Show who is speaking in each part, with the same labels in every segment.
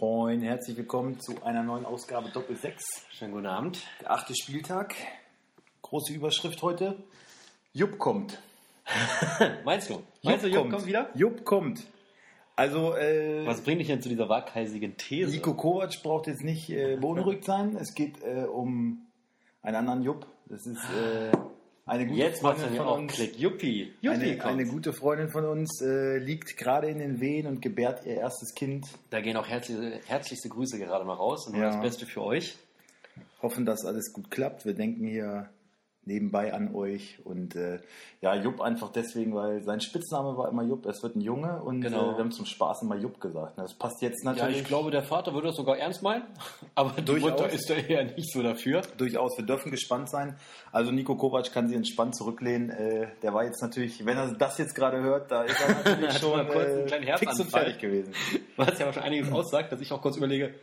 Speaker 1: Moin, herzlich willkommen zu einer neuen Ausgabe Doppel 6.
Speaker 2: Schönen guten Abend.
Speaker 1: Der achte Spieltag. Große Überschrift heute. Jupp kommt.
Speaker 2: Meinst du? Meinst du, Jupp kommt wieder?
Speaker 1: Jupp kommt. Also, äh,
Speaker 2: Was bringt dich denn zu dieser waghalsigen These?
Speaker 1: Nico Kovac braucht jetzt nicht äh, beunruhigt sein. Es geht äh, um einen anderen Jupp. Das ist äh, eine gute
Speaker 2: Jetzt macht
Speaker 1: Freundin
Speaker 2: mir
Speaker 1: von
Speaker 2: auch
Speaker 1: uns.
Speaker 2: Klick. Juppie. Juppie
Speaker 1: Eine, eine gute Freundin von uns äh, liegt gerade in den Wehen und gebärt ihr erstes Kind.
Speaker 2: Da gehen auch herzliche, herzlichste Grüße gerade mal raus und
Speaker 1: Ja.
Speaker 2: das Beste für euch.
Speaker 1: Hoffen, dass alles gut klappt. Wir denken hier nebenbei an euch. Und äh, ja, Jupp einfach deswegen, weil sein Spitzname war immer Jupp. Es wird ein Junge und
Speaker 2: Genau.
Speaker 1: äh, wir haben zum Spaß immer Jupp gesagt. Das passt jetzt
Speaker 2: Ja,
Speaker 1: natürlich
Speaker 2: ich glaube, der Vater würde das sogar ernst meinen, aber die
Speaker 1: Durchaus.
Speaker 2: Mutter ist da eher nicht so dafür.
Speaker 1: durchaus. Wir dürfen gespannt sein. Also Nico Kovac kann sich entspannt zurücklehnen. Äh, der war jetzt natürlich, wenn er das jetzt gerade hört, da ist er natürlich schon
Speaker 2: kurz einen
Speaker 1: äh,
Speaker 2: kleinen
Speaker 1: fix
Speaker 2: Herzanfall.
Speaker 1: fertig gewesen.
Speaker 2: Was ja auch schon einiges aussagt, dass ich auch kurz überlege,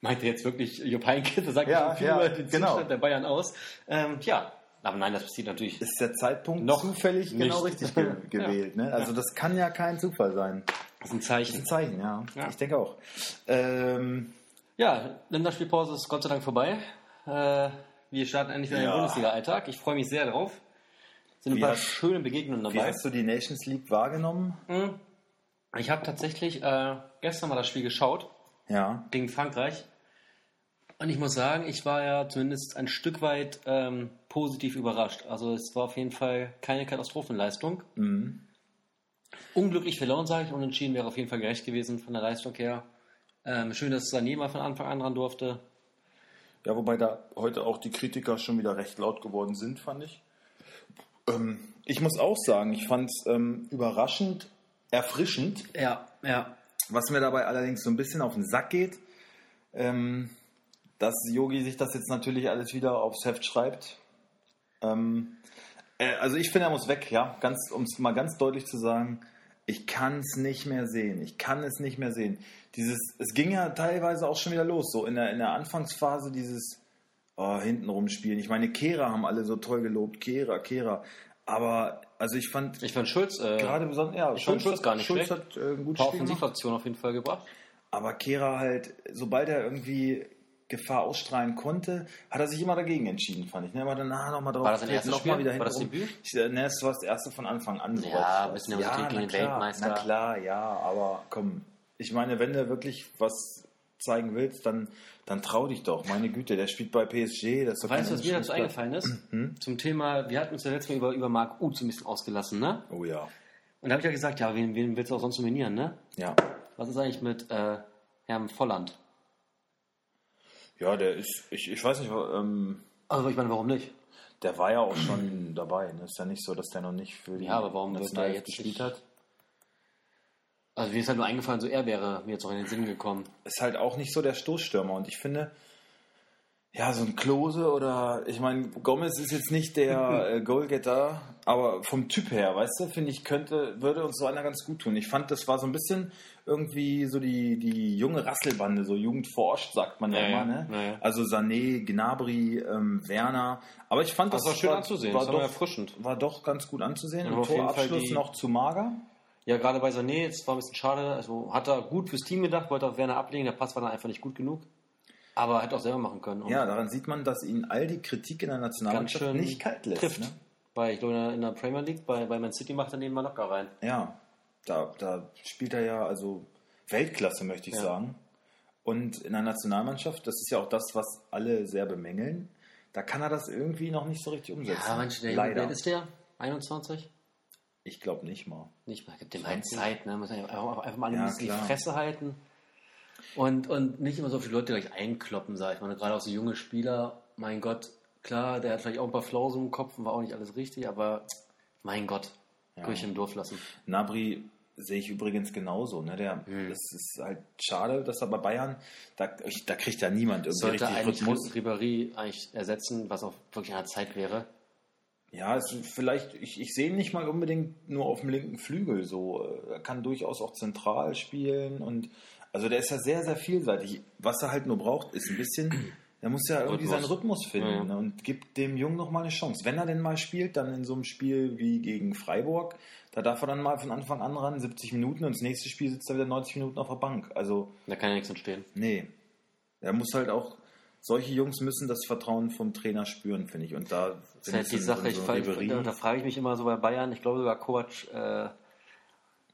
Speaker 2: meint er jetzt wirklich Jupp Heynckes? Das sagt
Speaker 1: Ja,
Speaker 2: schon viel
Speaker 1: ja,
Speaker 2: über den
Speaker 1: genau.
Speaker 2: Zustand der Bayern aus. Ähm, ja, aber nein, das passiert natürlich.
Speaker 1: Ist der Zeitpunkt
Speaker 2: Noch
Speaker 1: zufällig
Speaker 2: nicht.
Speaker 1: genau richtig ge gewählt. Ne? Also das kann ja kein Zufall sein.
Speaker 2: Das ist ein
Speaker 1: Das ist
Speaker 2: Zeichen.
Speaker 1: ein Zeichen, ja.
Speaker 2: Ja.
Speaker 1: Ich denke auch. Ähm,
Speaker 2: Ja, Länderspielpause ist Gott sei Dank vorbei. Äh, wir starten endlich wieder in den
Speaker 1: Ja.
Speaker 2: Bundesliga-Alltag. Ich freue mich sehr drauf. Sind ein
Speaker 1: Wie
Speaker 2: paar
Speaker 1: hast-
Speaker 2: schöne Begegnungen
Speaker 1: wie
Speaker 2: dabei.
Speaker 1: hast du die Nations League wahrgenommen?
Speaker 2: Hm. Ich habe tatsächlich äh, gestern mal das Spiel geschaut
Speaker 1: Ja.
Speaker 2: gegen Frankreich. Und ich muss sagen, ich war ja zumindest ein Stück weit ähm, positiv überrascht. Also es war auf jeden Fall keine Katastrophenleistung.
Speaker 1: Mhm.
Speaker 2: Unglücklich verloren, sage ich. Unentschieden wäre auf jeden Fall gerecht gewesen von der Leistung her. Ähm, schön, dass Sané mal von Anfang an dran durfte.
Speaker 1: Ja, wobei da heute auch die Kritiker schon wieder recht laut geworden sind, fand ich. Ähm, ich muss auch sagen, ich fand es ähm, überraschend, erfrischend,
Speaker 2: Ja, ja.
Speaker 1: was mir dabei allerdings so ein bisschen auf den Sack geht, ähm, dass Yogi sich das jetzt natürlich alles wieder aufs Heft schreibt. Ähm, äh, also ich finde, er muss weg, ja, ganz, um es mal ganz deutlich zu sagen. Ich kann es nicht mehr sehen. Ich kann es nicht mehr sehen. Dieses, es ging ja teilweise auch schon wieder los, so in der, in der Anfangsphase dieses oh, hintenrum spielen. Ich meine, Kehra haben alle so toll gelobt, Kehra, Kehra. Aber also ich fand
Speaker 2: Ich fand Schulz, äh,
Speaker 1: gerade besonders, ja,
Speaker 2: Ich fand Schulz gar nicht
Speaker 1: Schulz
Speaker 2: schlecht.
Speaker 1: hat äh, ein gutes Spiel gemacht.
Speaker 2: Offensivaktionen auf jeden Fall gebracht.
Speaker 1: Aber Kehra halt, sobald er irgendwie Gefahr ausstrahlen konnte, hat er sich immer dagegen entschieden, fand ich. Ne, aber danach nochmal drauf.
Speaker 2: War das sein erstes
Speaker 1: noch
Speaker 2: Spiel?
Speaker 1: wieder
Speaker 2: War das. Debüt?
Speaker 1: Ich, äh, ne, das war das erste von Anfang an.
Speaker 2: Ja, ein bisschen. Nervosität gegen
Speaker 1: na
Speaker 2: den
Speaker 1: klar,
Speaker 2: Weltmeister.
Speaker 1: Na klar, ja, aber komm. Ich meine, wenn du wirklich was zeigen willst, dann, dann trau dich doch. Meine Güte, der spielt bei PSG. Das ist
Speaker 2: Weißt du, was mir dazu eingefallen ist?
Speaker 1: Mhm.
Speaker 2: Zum Thema, wir hatten uns ja letztes Mal über, über Marc Uth so ein bisschen ausgelassen, ne?
Speaker 1: Oh ja.
Speaker 2: Und da habe ich ja gesagt, ja, wen, wen willst du auch sonst nominieren, ne?
Speaker 1: Ja.
Speaker 2: Was ist eigentlich mit äh, Herrn Volland?
Speaker 1: Ja, der ist, ich, ich weiß nicht, ähm,
Speaker 2: Also ich meine, warum nicht?
Speaker 1: der war ja auch schon dabei. Ne? Ist ja nicht so, dass der noch nicht für die
Speaker 2: Ja, aber warum wird er
Speaker 1: Nationalelf
Speaker 2: jetzt
Speaker 1: gespielt hat.
Speaker 2: Also mir ist halt nur eingefallen, so er wäre mir jetzt auch in den Sinn gekommen.
Speaker 1: ist halt auch nicht so der Stoßstürmer. Und ich finde, ja, so ein Klose oder, ich meine, Gomez ist jetzt nicht der äh, Goalgetter, aber vom Typ her, weißt du, finde ich, könnte, würde uns so einer ganz gut tun. Ich fand, das war so ein bisschen irgendwie so die, die junge Rasselbande, so Jugend forscht, sagt man ja,
Speaker 2: Ja, ja,
Speaker 1: immer, ne?
Speaker 2: ja, ja.
Speaker 1: Also Sané, Gnabry, ähm, Werner. Aber ich fand,
Speaker 2: Das war schön anzusehen,
Speaker 1: War
Speaker 2: das war
Speaker 1: doch,
Speaker 2: erfrischend.
Speaker 1: war doch ganz gut anzusehen.
Speaker 2: Und
Speaker 1: Im Torabschluss noch zu mager.
Speaker 2: Ja, gerade bei Sané, jetzt war ein bisschen schade. Also hat er gut fürs Team gedacht, wollte auf Werner ablegen, der Pass war dann einfach nicht gut genug. Aber hätte auch selber machen können. Und
Speaker 1: Ja, daran sieht man, dass ihn all die Kritik in der Nationalmannschaft nicht kalt lässt.
Speaker 2: trifft.
Speaker 1: Ne?
Speaker 2: Bei, ich glaube, in der- Premier League, bei, bei Man City macht er nebenmal locker rein.
Speaker 1: Ja, da, da spielt er ja also Weltklasse, möchte ich
Speaker 2: Ja.
Speaker 1: sagen. Und in der Nationalmannschaft, das ist ja auch das, was alle sehr bemängeln, da kann er das irgendwie noch nicht so richtig umsetzen.
Speaker 2: Ja, Mensch, der
Speaker 1: Leider.
Speaker 2: Junge, ist der? 21?
Speaker 1: Ich glaube nicht mal.
Speaker 2: Nicht mal, gibt dem halt Zeit, ne? Muss einfach, einfach mal
Speaker 1: Ja,
Speaker 2: die. Fresse halten. Und, und nicht immer so die Leute gleich einkloppen, sag ich mal. Gerade auch so junge Spieler, mein Gott, klar, der hat vielleicht auch ein paar Flausen im Kopf und war auch nicht alles richtig, aber mein Gott,
Speaker 1: Ja.
Speaker 2: Kirche im Dorf lassen.
Speaker 1: Nabri sehe ich übrigens genauso. Ne? Der,
Speaker 2: Hm.
Speaker 1: Das ist halt schade, dass er bei Bayern, da, ich, da kriegt ja niemand irgendwie
Speaker 2: Sollte
Speaker 1: richtig
Speaker 2: eigentlich
Speaker 1: Rhythmus.
Speaker 2: Ribéry eigentlich ersetzen, was auch wirklich an der Zeit wäre.
Speaker 1: Ja, es, vielleicht, ich, ich sehe ihn nicht mal unbedingt nur auf dem linken Flügel. So, er kann durchaus auch zentral spielen und also der ist ja sehr, sehr vielseitig. Was er halt nur braucht, ist ein bisschen Der muss ja irgendwie
Speaker 2: Rhythmus.
Speaker 1: seinen Rhythmus finden
Speaker 2: Ja, ja.
Speaker 1: ne, und gibt dem Jungen noch mal eine Chance. Wenn er denn mal spielt, dann in so einem Spiel wie gegen Freiburg, da darf er dann mal von Anfang an ran, 70 Minuten und das nächste Spiel sitzt er wieder 90 Minuten auf der Bank. Also,
Speaker 2: Da kann ja nichts entstehen.
Speaker 1: nee. Er muss halt auch, solche Jungs müssen das Vertrauen vom Trainer spüren, finde ich. Und da
Speaker 2: Das ist halt die Sache, ich, frage- ich, da, da frage ich mich immer so bei Bayern, ich glaube sogar Kovac äh,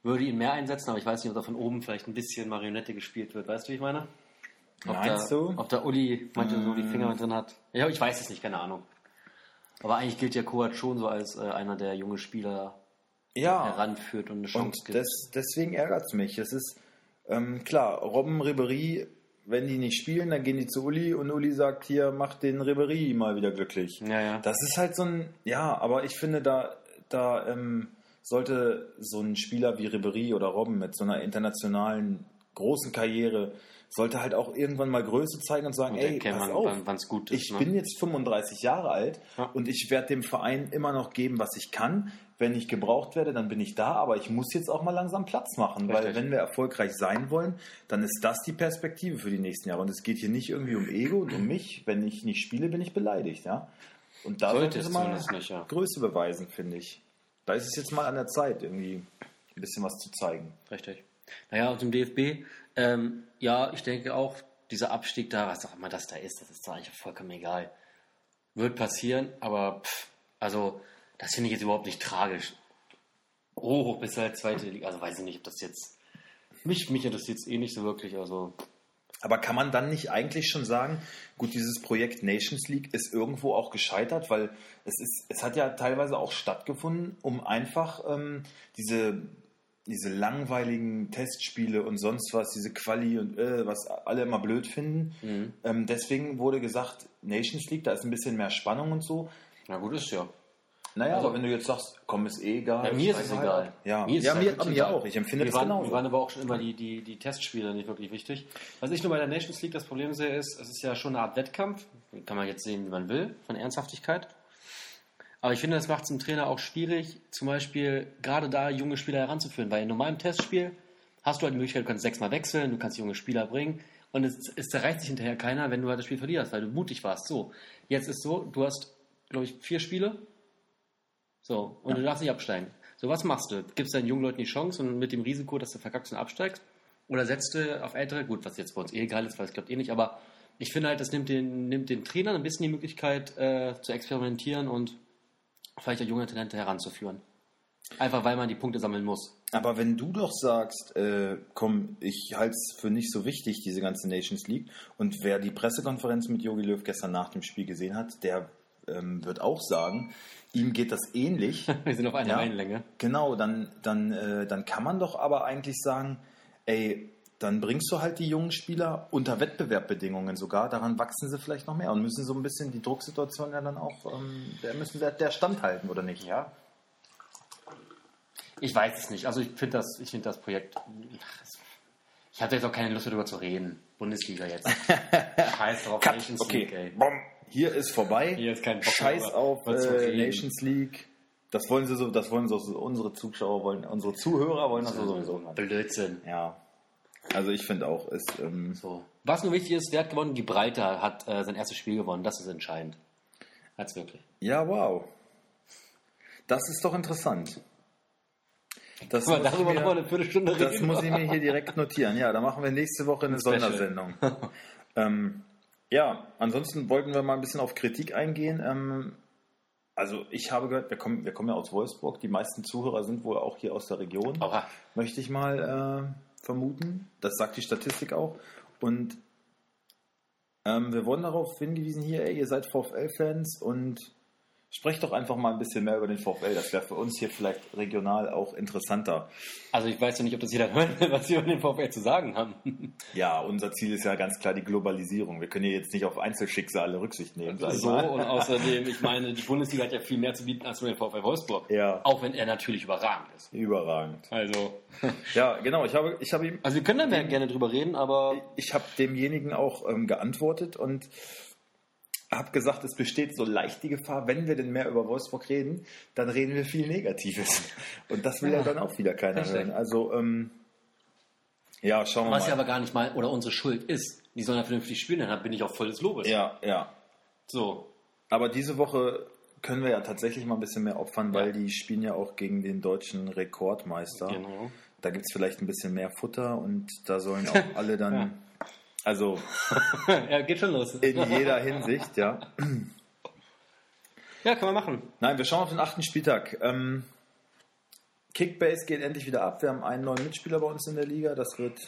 Speaker 2: würde ihn mehr einsetzen, aber ich weiß nicht, ob da von oben vielleicht ein bisschen Marionette gespielt wird. Weißt du, wie ich meine? Ob
Speaker 1: Meinst
Speaker 2: der,
Speaker 1: du?
Speaker 2: Ob der Uli manche so die Finger mit drin hat. Ja, ich weiß es nicht, keine Ahnung. Aber eigentlich gilt ja Kovac schon so als äh, einer, der junge Spieler
Speaker 1: ja.
Speaker 2: heranführt und eine
Speaker 1: Und
Speaker 2: Chance gibt.
Speaker 1: des, deswegen ärgert es mich. Es ist ähm, klar, Robben, Ribery, wenn die nicht spielen, dann gehen die zu Uli und Uli sagt, hier, mach den Ribery mal wieder glücklich.
Speaker 2: ja, ja.
Speaker 1: Das ist halt so ein, ja, aber ich finde, da, da ähm, sollte so ein Spieler wie Ribery oder Robben mit so einer internationalen großen Karriere, sollte halt auch irgendwann mal Größe zeigen und sagen,
Speaker 2: Und
Speaker 1: ey, pass
Speaker 2: wann-
Speaker 1: auf,
Speaker 2: wann- ist,
Speaker 1: ich
Speaker 2: ne?
Speaker 1: bin jetzt 35 Jahre alt
Speaker 2: Ja.
Speaker 1: und ich werde dem Verein immer noch geben, was ich kann. Wenn ich gebraucht werde, dann bin ich da, aber ich muss jetzt auch mal langsam Platz machen, weil
Speaker 2: Richtig.
Speaker 1: wenn wir erfolgreich sein wollen, dann ist das die Perspektive für die nächsten Jahre. Und es geht hier nicht irgendwie um Ego und um mich. Wenn ich nicht spiele, bin ich beleidigt, ja. Und da
Speaker 2: Sollte
Speaker 1: sollte
Speaker 2: zumindest nicht, ja.
Speaker 1: Größe beweisen, finde ich. Da ist es jetzt mal an der Zeit, irgendwie ein bisschen was zu zeigen.
Speaker 2: Richtig. Naja, und im DFB, ähm, ja, ich denke auch, dieser Abstieg da, was auch immer das da ist, das ist doch eigentlich vollkommen egal. Wird passieren, aber pff, also, das finde ich jetzt überhaupt nicht tragisch. Oh, bis halt zweite Liga, also weiß ich nicht, ob das jetzt. Mich, mich interessiert es eh nicht so wirklich, also.
Speaker 1: Aber kann man dann nicht eigentlich schon sagen, gut, dieses Projekt Nations League ist irgendwo auch gescheitert, weil es ist, es hat ja teilweise auch stattgefunden, um einfach ähm, diese, diese langweiligen Testspiele und sonst was, diese Quali und äh, was alle immer blöd finden. Ähm, deswegen wurde gesagt, Nations League, da ist ein bisschen mehr Spannung und so.
Speaker 2: Na gut, ist ja.
Speaker 1: Naja,
Speaker 2: Also-
Speaker 1: aber wenn du jetzt sagst, komm, ist eh egal.
Speaker 2: Ja, mir ist es egal.
Speaker 1: Ja,
Speaker 2: Mir ist
Speaker 1: ja,
Speaker 2: es
Speaker 1: mir, mir
Speaker 2: egal.
Speaker 1: auch. Ich empfinde
Speaker 2: wir
Speaker 1: das
Speaker 2: waren,
Speaker 1: genauso.
Speaker 2: Wir waren aber auch schon immer die, die, die Testspiele nicht wirklich wichtig. Was ich nur bei der Nations League das Problem sehe, ist, es ist ja schon eine Art Wettkampf. Kann man jetzt sehen, wie man will, von Ernsthaftigkeit. Aber ich finde, das macht es dem Trainer auch schwierig, zum Beispiel gerade da junge Spieler heranzuführen. Weil in normalem Testspiel hast du halt die Möglichkeit, du kannst sechsmal wechseln, du kannst junge Spieler bringen. Und es, es zerreißt sich hinterher keiner, wenn du halt das Spiel verlierst, weil du mutig warst. So, jetzt ist so, du hast, glaube ich, vier Spiele. So, und du darfst nicht absteigen. So, was machst du? Gibst deinen jungen Leuten die Chance und mit dem Risiko, dass du verkackst und absteigst? Oder setzt du auf ältere, gut, was jetzt bei uns eh egal ist, weil es klappt eh nicht, aber ich finde halt, das nimmt den, nimmt den Trainern ein bisschen die Möglichkeit äh, zu experimentieren und vielleicht auch junge Talente heranzuführen. Einfach weil man die Punkte sammeln muss.
Speaker 1: Aber wenn du doch sagst, äh, komm, ich halte es für nicht so wichtig, diese ganze Nations League, und wer die Pressekonferenz mit Jogi Löw gestern nach dem Spiel gesehen hat, der ähm, wird auch sagen, ihm geht das ähnlich.
Speaker 2: Wir sind auf einer
Speaker 1: Ja.
Speaker 2: Wellenlänge.
Speaker 1: genau, dann, dann, äh, dann kann man doch aber eigentlich sagen, ey, dann bringst du halt die jungen Spieler unter Wettbewerbbedingungen sogar, daran wachsen sie vielleicht noch mehr und müssen so ein bisschen die Drucksituation ja dann auch, ähm, der müssen der, der standhalten, oder nicht? Ja.
Speaker 2: Ich weiß es nicht. Also ich finde das, ich finde das Projekt. Ich habe jetzt auch keine Lust darüber zu reden. Bundesliga jetzt. Scheiß drauf,
Speaker 1: Cut.
Speaker 2: Nations
Speaker 1: Okay,
Speaker 2: League, ey.
Speaker 1: Bom. Hier ist vorbei.
Speaker 2: Hier ist kein Bock
Speaker 1: Scheiß
Speaker 2: mehr,
Speaker 1: auf äh. Nations League. Das wollen sie so, das wollen so unsere Zuschauer wollen, unsere Zuhörer wollen das so sowieso.
Speaker 2: Blödsinn.
Speaker 1: Ja. Also ich finde auch, ist ähm,
Speaker 2: So. Was nur wichtig ist, wer hat gewonnen? Gibraltar hat äh, sein erstes Spiel gewonnen. Das ist entscheidend. Hat's wirklich.
Speaker 1: ja wow. Das ist doch interessant. Das ich
Speaker 2: darüber noch mal
Speaker 1: mir,
Speaker 2: eine Viertelstunde
Speaker 1: das
Speaker 2: reden.
Speaker 1: muss ich mir hier direkt notieren. Ja, da machen wir nächste Woche eine
Speaker 2: Special.
Speaker 1: Sondersendung. ähm, ja, ansonsten wollten wir mal ein bisschen auf Kritik eingehen. Ähm, also ich habe gehört, wir kommen, wir kommen ja aus Wolfsburg. Die meisten Zuhörer sind wohl auch hier aus der Region.
Speaker 2: Oha.
Speaker 1: möchte ich mal äh, vermuten. Das sagt die Statistik auch. Und ähm, wir wurden darauf hingewiesen hier, ey, ihr seid VfL-Fans und sprecht doch einfach mal ein bisschen mehr über den VfL. Das wäre für uns hier vielleicht regional auch interessanter.
Speaker 2: Also ich weiß ja nicht, ob das jeder hören will, was wir über den VfL zu sagen haben.
Speaker 1: Ja, unser Ziel ist ja ganz klar die Globalisierung. Wir können hier jetzt nicht auf Einzelschicksale Rücksicht nehmen.
Speaker 2: so,
Speaker 1: mal.
Speaker 2: und außerdem, ich meine, die Bundesliga hat ja viel mehr zu bieten als nur den VfL Wolfsburg.
Speaker 1: Ja.
Speaker 2: Auch wenn er natürlich überragend ist.
Speaker 1: Überragend.
Speaker 2: Also,
Speaker 1: Ja, genau. Ich habe, ich habe ihm
Speaker 2: also wir können da mehr gerne drüber reden, aber
Speaker 1: ich habe demjenigen auch ähm, geantwortet und habe gesagt, es besteht so leicht die Gefahr, wenn wir denn mehr über Wolfsburg reden, dann reden wir viel Negatives. Und das will ja,
Speaker 2: Ja.
Speaker 1: dann auch wieder keiner
Speaker 2: Richtig.
Speaker 1: hören. Also, ähm, ja, schauen wir
Speaker 2: was ja
Speaker 1: mal.
Speaker 2: aber gar nicht mal oder unsere Schuld ist. Die sollen ja vernünftig spielen, dann bin ich auch voll des Lobes.
Speaker 1: Ja, ja.
Speaker 2: So.
Speaker 1: Aber diese Woche können wir ja tatsächlich mal ein bisschen mehr opfern, weil
Speaker 2: Ja.
Speaker 1: die spielen ja auch gegen den deutschen Rekordmeister.
Speaker 2: Genau.
Speaker 1: Da gibt es vielleicht ein bisschen mehr Futter und da sollen auch alle dann,
Speaker 2: Ja.
Speaker 1: Also
Speaker 2: ja, geht schon los.
Speaker 1: in jeder Hinsicht, ja.
Speaker 2: Ja, kann man machen.
Speaker 1: Nein, wir schauen auf den achten Spieltag. Ähm, Kickbase geht endlich wieder ab. Wir haben einen neuen Mitspieler bei uns in der Liga. Das wird,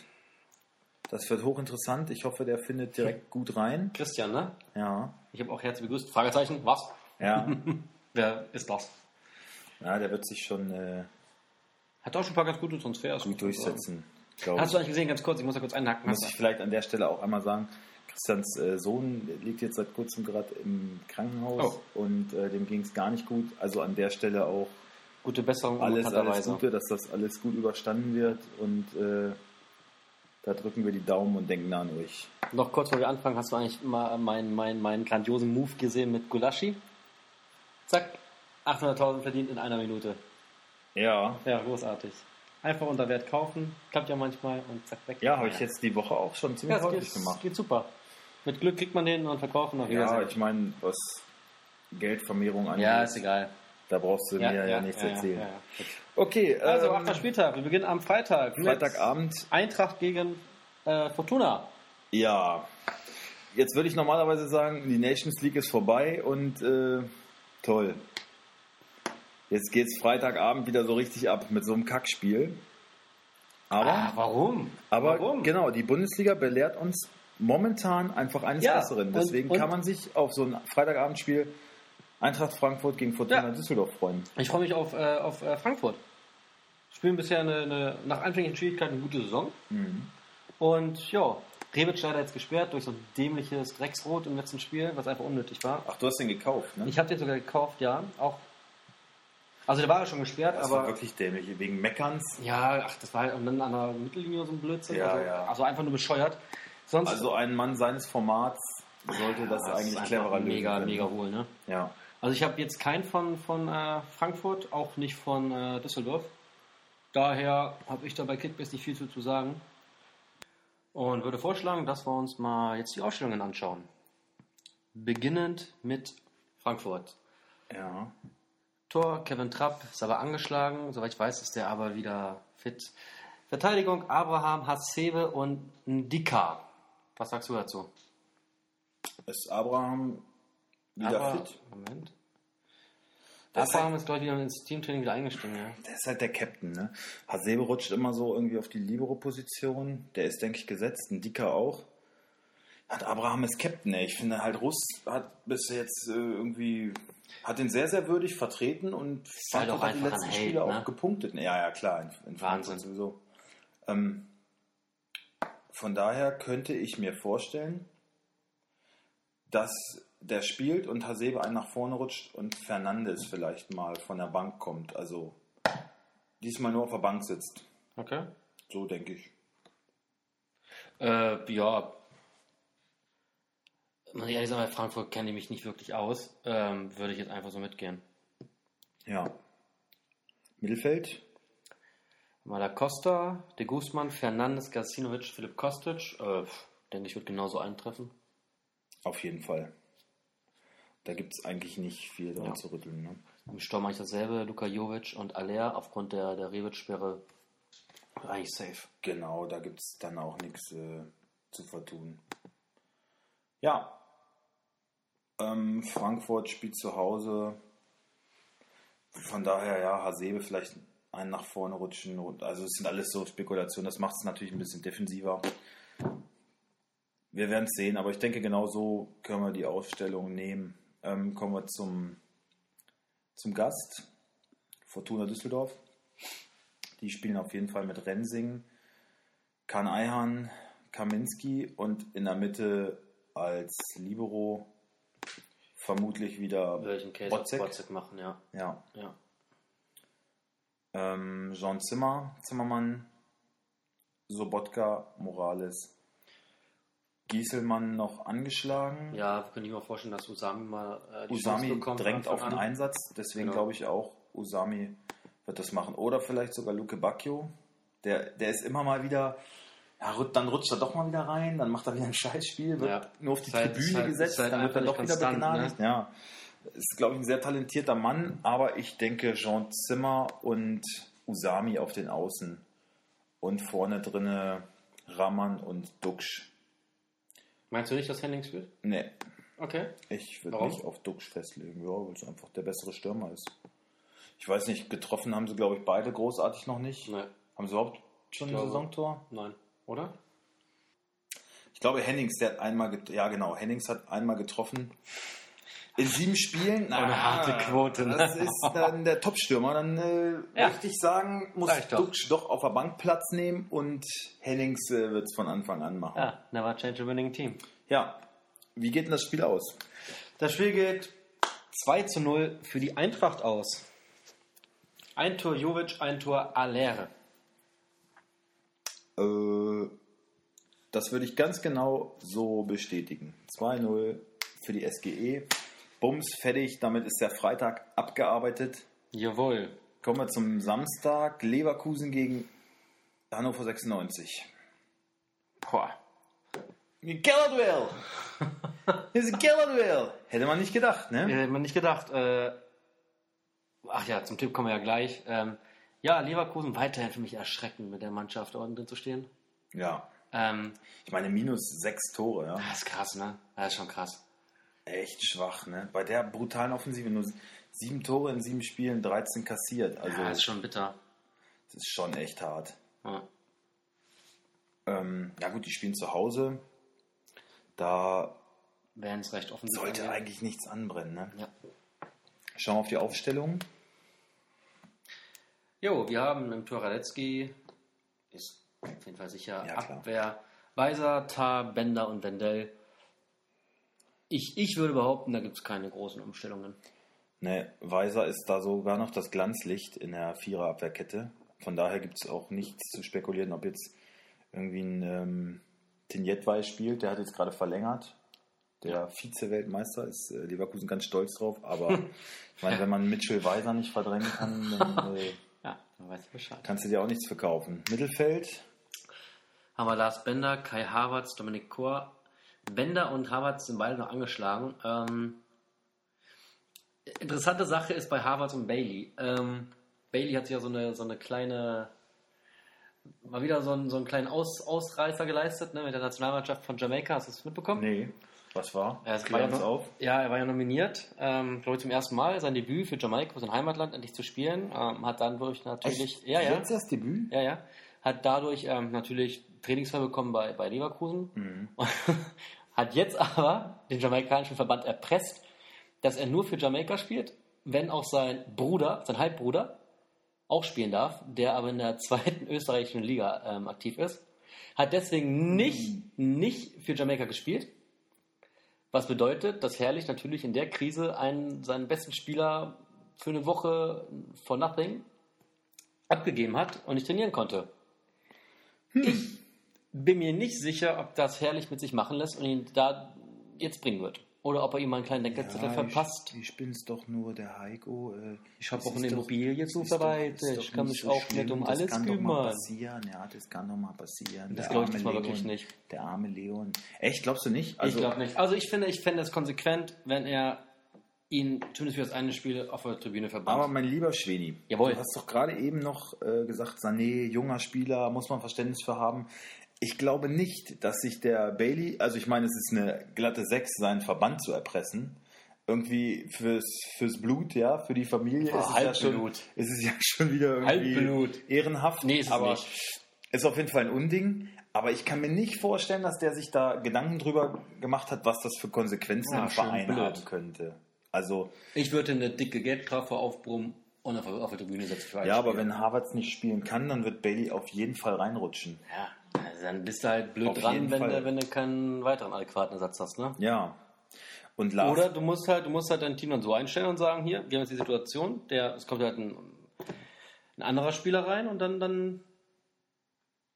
Speaker 1: das wird hochinteressant. Ich hoffe, der findet direkt gut rein.
Speaker 2: Christian, ne?
Speaker 1: Ja,
Speaker 2: Ich habe auch herzlich begrüßt. Fragezeichen, was?
Speaker 1: ja,
Speaker 2: Wer ist das?
Speaker 1: ja der wird sich schon äh,
Speaker 2: Hat auch schon ein paar ganz gute Transfers.
Speaker 1: gut durchsetzen. Glaub
Speaker 2: Hast du eigentlich gesehen, ganz kurz, ich muss da kurz einhaken.
Speaker 1: Muss ich vielleicht an der Stelle auch einmal sagen, Christians äh, Sohn liegt jetzt seit kurzem gerade im Krankenhaus
Speaker 2: Oh.
Speaker 1: und äh, dem ging es gar nicht gut. Also an der Stelle auch
Speaker 2: Gute Besserung
Speaker 1: alles, alles. Gute, dass das alles gut überstanden wird und äh, da drücken wir die Daumen und denken an euch.
Speaker 2: Noch kurz vor wir anfangen, hast du eigentlich mal meinen, meinen, meinen grandiosen Move gesehen mit Gulaschi? Zack, 800.000 verdient in einer Minute.
Speaker 1: Ja,
Speaker 2: Ja, großartig. Einfach unter Wert kaufen, klappt ja manchmal und zack, weg.
Speaker 1: ja, habe ich jetzt die Woche auch schon
Speaker 2: ja,
Speaker 1: ziemlich
Speaker 2: das
Speaker 1: häufig
Speaker 2: geht,
Speaker 1: gemacht.
Speaker 2: geht super. Mit Glück kriegt man den und verkaufen auf
Speaker 1: Ja, ich meine, was Geldvermehrung angeht,
Speaker 2: Ja, ist egal.
Speaker 1: da brauchst du mir ja, nichts
Speaker 2: ja,
Speaker 1: erzählen.
Speaker 2: ja, ja.
Speaker 1: Okay,
Speaker 2: Also,
Speaker 1: ähm,
Speaker 2: achter Spieltag. Wir beginnen am Freitag. mit
Speaker 1: Freitagabend
Speaker 2: Eintracht gegen äh, Fortuna.
Speaker 1: Ja, jetzt würde ich normalerweise sagen, die Nations League ist vorbei und äh, toll. Jetzt geht's Freitagabend wieder so richtig ab mit so einem Kackspiel. Aber,
Speaker 2: Ah, warum?
Speaker 1: aber
Speaker 2: warum?
Speaker 1: genau, die Bundesliga belehrt uns momentan einfach eines
Speaker 2: Ja,
Speaker 1: Besseren.
Speaker 2: und-
Speaker 1: Deswegen
Speaker 2: und-
Speaker 1: kann man sich auf so ein Freitagabendspiel Eintracht Frankfurt gegen Fortuna
Speaker 2: Ja.
Speaker 1: Düsseldorf freuen.
Speaker 2: Ich freue mich auf, äh, auf äh, Frankfurt. Spielen bisher eine, eine, nach anfänglichen Schwierigkeiten eine gute Saison. Und ja, Rebic leider jetzt gesperrt durch so ein dämliches Drecksrot im letzten Spiel, was einfach unnötig war.
Speaker 1: Ach, du hast den gekauft, ne?
Speaker 2: Ich habe den sogar gekauft, ja. Auch. Also der war ja schon gesperrt,
Speaker 1: das
Speaker 2: aber.
Speaker 1: war wirklich dämlich. Wegen Meckerns.
Speaker 2: Ja, ach, das war halt und dann an der Mittellinie so ein Blödsinn.
Speaker 1: Ja,
Speaker 2: also,
Speaker 1: ja.
Speaker 2: also einfach nur bescheuert. Sonst
Speaker 1: Also ein Mann seines Formats sollte das
Speaker 2: ist
Speaker 1: eigentlich
Speaker 2: einfach
Speaker 1: cleverer lösen
Speaker 2: mega,
Speaker 1: können.
Speaker 2: mega hohl, ne?
Speaker 1: Ja.
Speaker 2: Also ich habe jetzt keinen von, von äh, Frankfurt, auch nicht von äh, Düsseldorf. Daher habe ich da bei Kickbase nicht viel zu, zu sagen. Und würde vorschlagen, dass wir uns mal jetzt die Ausstellungen anschauen. Beginnend mit Frankfurt.
Speaker 1: Ja.
Speaker 2: Tor, Kevin Trapp ist aber angeschlagen. Soweit ich weiß, ist der aber wieder fit. Verteidigung, Abraham, Hasebe und Ndika. Was sagst du dazu?
Speaker 1: Ist Abraham wieder
Speaker 2: Aber-
Speaker 1: fit?
Speaker 2: Moment.
Speaker 1: Das
Speaker 2: Abraham ist, glaube ich, wieder ins Teamtraining wieder eingestiegen. Ja.
Speaker 1: Der ist halt der Captain, ne? Hasebe rutscht immer so irgendwie auf die Libero-Position. Der ist, denke ich, gesetzt. Ein Dicker auch. Hat Abraham ist Captain, ey. Ich finde halt, Russ hat bis jetzt äh, irgendwie, hat den sehr, sehr würdig vertreten und
Speaker 2: halt
Speaker 1: Frankfurt
Speaker 2: auch
Speaker 1: hat die letzten
Speaker 2: Held,
Speaker 1: Spiele
Speaker 2: ne?
Speaker 1: auch gepunktet. Ja, ja, klar. In, in
Speaker 2: Wahnsinn.
Speaker 1: Sowieso. Ähm, von daher könnte ich mir vorstellen, dass der spielt und Hasebe einen nach vorne rutscht und Fernandes vielleicht mal von der Bank kommt. Also diesmal nur auf der Bank sitzt.
Speaker 2: Okay.
Speaker 1: So denke ich.
Speaker 2: Äh, ja. Muss ich ehrlich sagen, bei Frankfurt kenne ich mich nicht wirklich aus. Ähm, würde ich jetzt einfach so mitgehen.
Speaker 1: Ja. Mittelfeld?
Speaker 2: Mal Costa, De Guzman, Fernandes, Gacinovic, Philipp Kostic. Äh, denke ich, wird genauso eintreffen.
Speaker 1: Auf jeden Fall. Da gibt es eigentlich nicht viel dran
Speaker 2: Ja.
Speaker 1: zu rütteln. Ne?
Speaker 2: Im Sturm mache ich dasselbe. Luka Jovic und Aller aufgrund der, der Rebic-Sperre eigentlich safe.
Speaker 1: Genau, da gibt es dann auch nichts äh, zu vertun. Ja. Ähm, Frankfurt spielt zu Hause. Von daher, ja, Hasebe vielleicht einen nach vorne rutschen. Also es sind alles so Spekulationen. Das macht es natürlich ein bisschen defensiver. Wir werden es sehen, aber ich denke, genau so können wir die Ausstellung nehmen. Ähm, kommen wir zum, zum Gast. Fortuna Düsseldorf. Die spielen auf jeden Fall mit Rensing, Kan Eihan, Kaminski und in der Mitte als Libero vermutlich wieder
Speaker 2: Welchen Case
Speaker 1: Botzek.
Speaker 2: Botzek machen, ja.
Speaker 1: Ja.
Speaker 2: ja.
Speaker 1: Ähm, Jean Zimmer, Zimmermann, Sobotka, Morales, Gieselmann noch angeschlagen.
Speaker 2: Ja, könnte ich mir vorstellen, dass Usami mal äh, die
Speaker 1: Usami
Speaker 2: bekommt.
Speaker 1: drängt auf den
Speaker 2: an.
Speaker 1: Einsatz, deswegen
Speaker 2: Genau.
Speaker 1: glaube ich auch, Usami wird das machen. Oder vielleicht sogar Luke Bacchio. Der, der ist immer mal wieder ja, dann rutscht er doch mal wieder rein, dann macht er wieder ein Scheißspiel, wird
Speaker 2: Ja.
Speaker 1: nur auf die
Speaker 2: Ist halt-
Speaker 1: Tribüne
Speaker 2: ist halt-
Speaker 1: gesetzt,
Speaker 2: ist halt
Speaker 1: dann wird er doch wieder begnadigt. Ja. Ist, glaube ich, ein sehr talentierter Mann, aber ich denke Jean Zimmer und Usami auf den Außen. Und vorne drinne Raman und Duxch.
Speaker 2: Meinst du nicht, dass Henning spielt?
Speaker 1: Nee,
Speaker 2: Okay.
Speaker 1: ich würde nicht auf Duxch festlegen, ja, weil es einfach der bessere Stürmer ist. Ich weiß nicht, getroffen haben sie, glaube ich, beide großartig noch nicht.
Speaker 2: Nee.
Speaker 1: Haben sie überhaupt schon ein Saisontor?
Speaker 2: Nein. Oder?
Speaker 1: Ich glaube, Hennings, der hat einmal, get- ja genau, Hennings hat einmal getroffen. In sieben Spielen, na,
Speaker 2: Eine harte Quote, ne?
Speaker 1: Das ist dann der Topstürmer. Dann äh,
Speaker 2: Ja.
Speaker 1: möchte ich sagen, muss
Speaker 2: ich doch.
Speaker 1: Duxch doch auf der Bank Platz nehmen und Hennings äh, wird es von Anfang an machen.
Speaker 2: Ja, never change a winning team.
Speaker 1: Ja, wie geht denn das Spiel aus?
Speaker 2: Das Spiel geht 2 zu 0 für die Eintracht aus. Ein Tor Jovic, ein Tor Alere.
Speaker 1: Äh, das würde ich ganz genau so bestätigen. 2-0 für die SGE. Bums, fertig. Damit ist der Freitag abgearbeitet.
Speaker 2: Jawohl.
Speaker 1: Kommen wir zum Samstag. Leverkusen gegen Hannover 96.
Speaker 2: Boah.
Speaker 1: Kellerduell! Das ist ein Kellerduell! Hätte man nicht gedacht, ne?
Speaker 2: Hätte man nicht gedacht. Äh, ach ja, zum Tipp kommen wir ja gleich. Ähm, ja, Leverkusen weiterhin für mich erschreckend, mit der Mannschaft da unten drin zu stehen.
Speaker 1: Ja.
Speaker 2: Ähm,
Speaker 1: Ich meine, minus sechs Tore, ja.
Speaker 2: das ist krass, ne? Das ist schon krass.
Speaker 1: Echt schwach, ne? Bei der brutalen Offensive nur sieben Tore in sieben Spielen, 13 kassiert. Also,
Speaker 2: Ja, das ist schon bitter.
Speaker 1: das ist schon echt hart.
Speaker 2: Ja.
Speaker 1: Ähm, ja, gut, die spielen zu Hause. Da
Speaker 2: Werden es recht offensiv.
Speaker 1: sollte
Speaker 2: angehen.
Speaker 1: eigentlich nichts anbrennen, ne?
Speaker 2: Ja.
Speaker 1: Schauen wir auf die Aufstellung.
Speaker 2: Jo, wir haben im Tor Radetzky, ist auf jeden Fall sicher,
Speaker 1: Ja.
Speaker 2: Abwehr, Weiser, Tar, Bender und Wendell. Ich, ich würde behaupten, da gibt es keine großen Umstellungen.
Speaker 1: Ne, Weiser ist da sogar noch das Glanzlicht in der Viererabwehrkette. Von daher gibt es auch nichts zu spekulieren, ob jetzt irgendwie ein ähm, Tinjetwei spielt. Der hat jetzt gerade verlängert. Der Vize-Weltmeister ist äh, Leverkusen ganz stolz drauf. Aber ich meine, wenn man Mitchell Weiser nicht verdrängen kann, dann äh,
Speaker 2: Ja, dann weißt du Bescheid.
Speaker 1: kannst du dir auch nichts verkaufen. Mittelfeld,
Speaker 2: Haben wir Lars Bender, Kai Havertz, Dominik Kor. Bender und Havertz sind beide noch angeschlagen. Ähm, interessante Sache ist bei Havertz und Bailey. Ähm, Bailey hat sich ja so eine, so eine kleine, mal wieder so einen, so einen kleinen Aus, Ausreißer geleistet ne, mit der Nationalmannschaft von Jamaika. Hast du das mitbekommen?
Speaker 1: nee, was war?
Speaker 2: Er ist
Speaker 1: Klär uns
Speaker 2: noch-
Speaker 1: auf.
Speaker 2: Ja, er war ja nominiert, ähm, glaube ich, zum ersten Mal sein Debüt für Jamaika, sein Heimatland, endlich zu spielen. Ähm, hat dann durch natürlich, ja, ja,
Speaker 1: Jetzt das Debüt?
Speaker 2: ja, ja, hat dadurch ähm, natürlich Trainingsfall bekommen bei, bei Leverkusen.
Speaker 1: Mhm.
Speaker 2: hat jetzt aber den jamaikanischen Verband erpresst, dass er nur für Jamaika spielt, wenn auch sein Bruder, sein Halbbruder, auch spielen darf, der aber in der zweiten österreichischen Liga ähm, aktiv ist. Hat deswegen nicht, nicht für Jamaika gespielt. Was bedeutet, dass Herrlich natürlich in der Krise einen, seinen besten Spieler für eine Woche vor Nothing abgegeben hat und nicht trainieren konnte. Ich bin mir nicht sicher, ob das Herrlich mit sich machen lässt und ihn da jetzt bringen wird. Oder ob er ihm mal einen kleinen Deckelzettel verpasst.
Speaker 1: Ich, ich bin's doch nur, der Heiko. Äh,
Speaker 2: Ich habe
Speaker 1: das
Speaker 2: auch eine Immobilie zu verwalten. Ich kann mich auch
Speaker 1: schlimm.
Speaker 2: nicht um
Speaker 1: das
Speaker 2: alles
Speaker 1: kann Doch mal
Speaker 2: kümmern.
Speaker 1: passieren. Ja, das kann doch mal passieren.
Speaker 2: Das glaube ich diesmal wirklich nicht.
Speaker 1: Der arme Leon. Echt, glaubst du nicht?
Speaker 2: ich glaube nicht. Also ich finde, ich fände es konsequent, wenn er ihn zumindest für das eine Spiel auf der Tribüne verbannt.
Speaker 1: Aber mein lieber Schweni,
Speaker 2: Jawohl.
Speaker 1: du hast doch gerade eben noch äh, gesagt, Sané, junger Spieler, muss man Verständnis für haben. Ich glaube nicht, dass sich der Bailey, also ich meine, es ist eine glatte Sechs, seinen Verband zu erpressen. Irgendwie fürs, fürs Blut, ja, für die Familie
Speaker 2: Oh,
Speaker 1: ist, es ja schon, ist es ja schon wieder irgendwie
Speaker 2: Halbblut.
Speaker 1: ehrenhaft.
Speaker 2: Nee, ist es
Speaker 1: aber
Speaker 2: nicht.
Speaker 1: ist auf jeden Fall ein Unding. Aber ich kann mir nicht vorstellen, dass der sich da Gedanken drüber gemacht hat, was das für Konsequenzen
Speaker 2: Ja,
Speaker 1: im Verein
Speaker 2: blöd.
Speaker 1: haben könnte. Also,
Speaker 2: Ich würde eine dicke Geldstrafe aufbrummen und auf, auf der Tribüne setzen
Speaker 1: Ja, aber wenn Harvards nicht spielen kann, dann wird Bailey auf jeden Fall reinrutschen.
Speaker 2: Ja, dann bist du halt blöd
Speaker 1: Auf
Speaker 2: dran, wenn du, wenn du keinen weiteren adäquaten Ersatz hast, ne?
Speaker 1: Ja. Und Lars,
Speaker 2: Oder du musst halt, du musst halt dein Team dann so einstellen und sagen, hier, wir haben jetzt die Situation, der, es kommt halt ein, ein anderer Spieler rein und dann, dann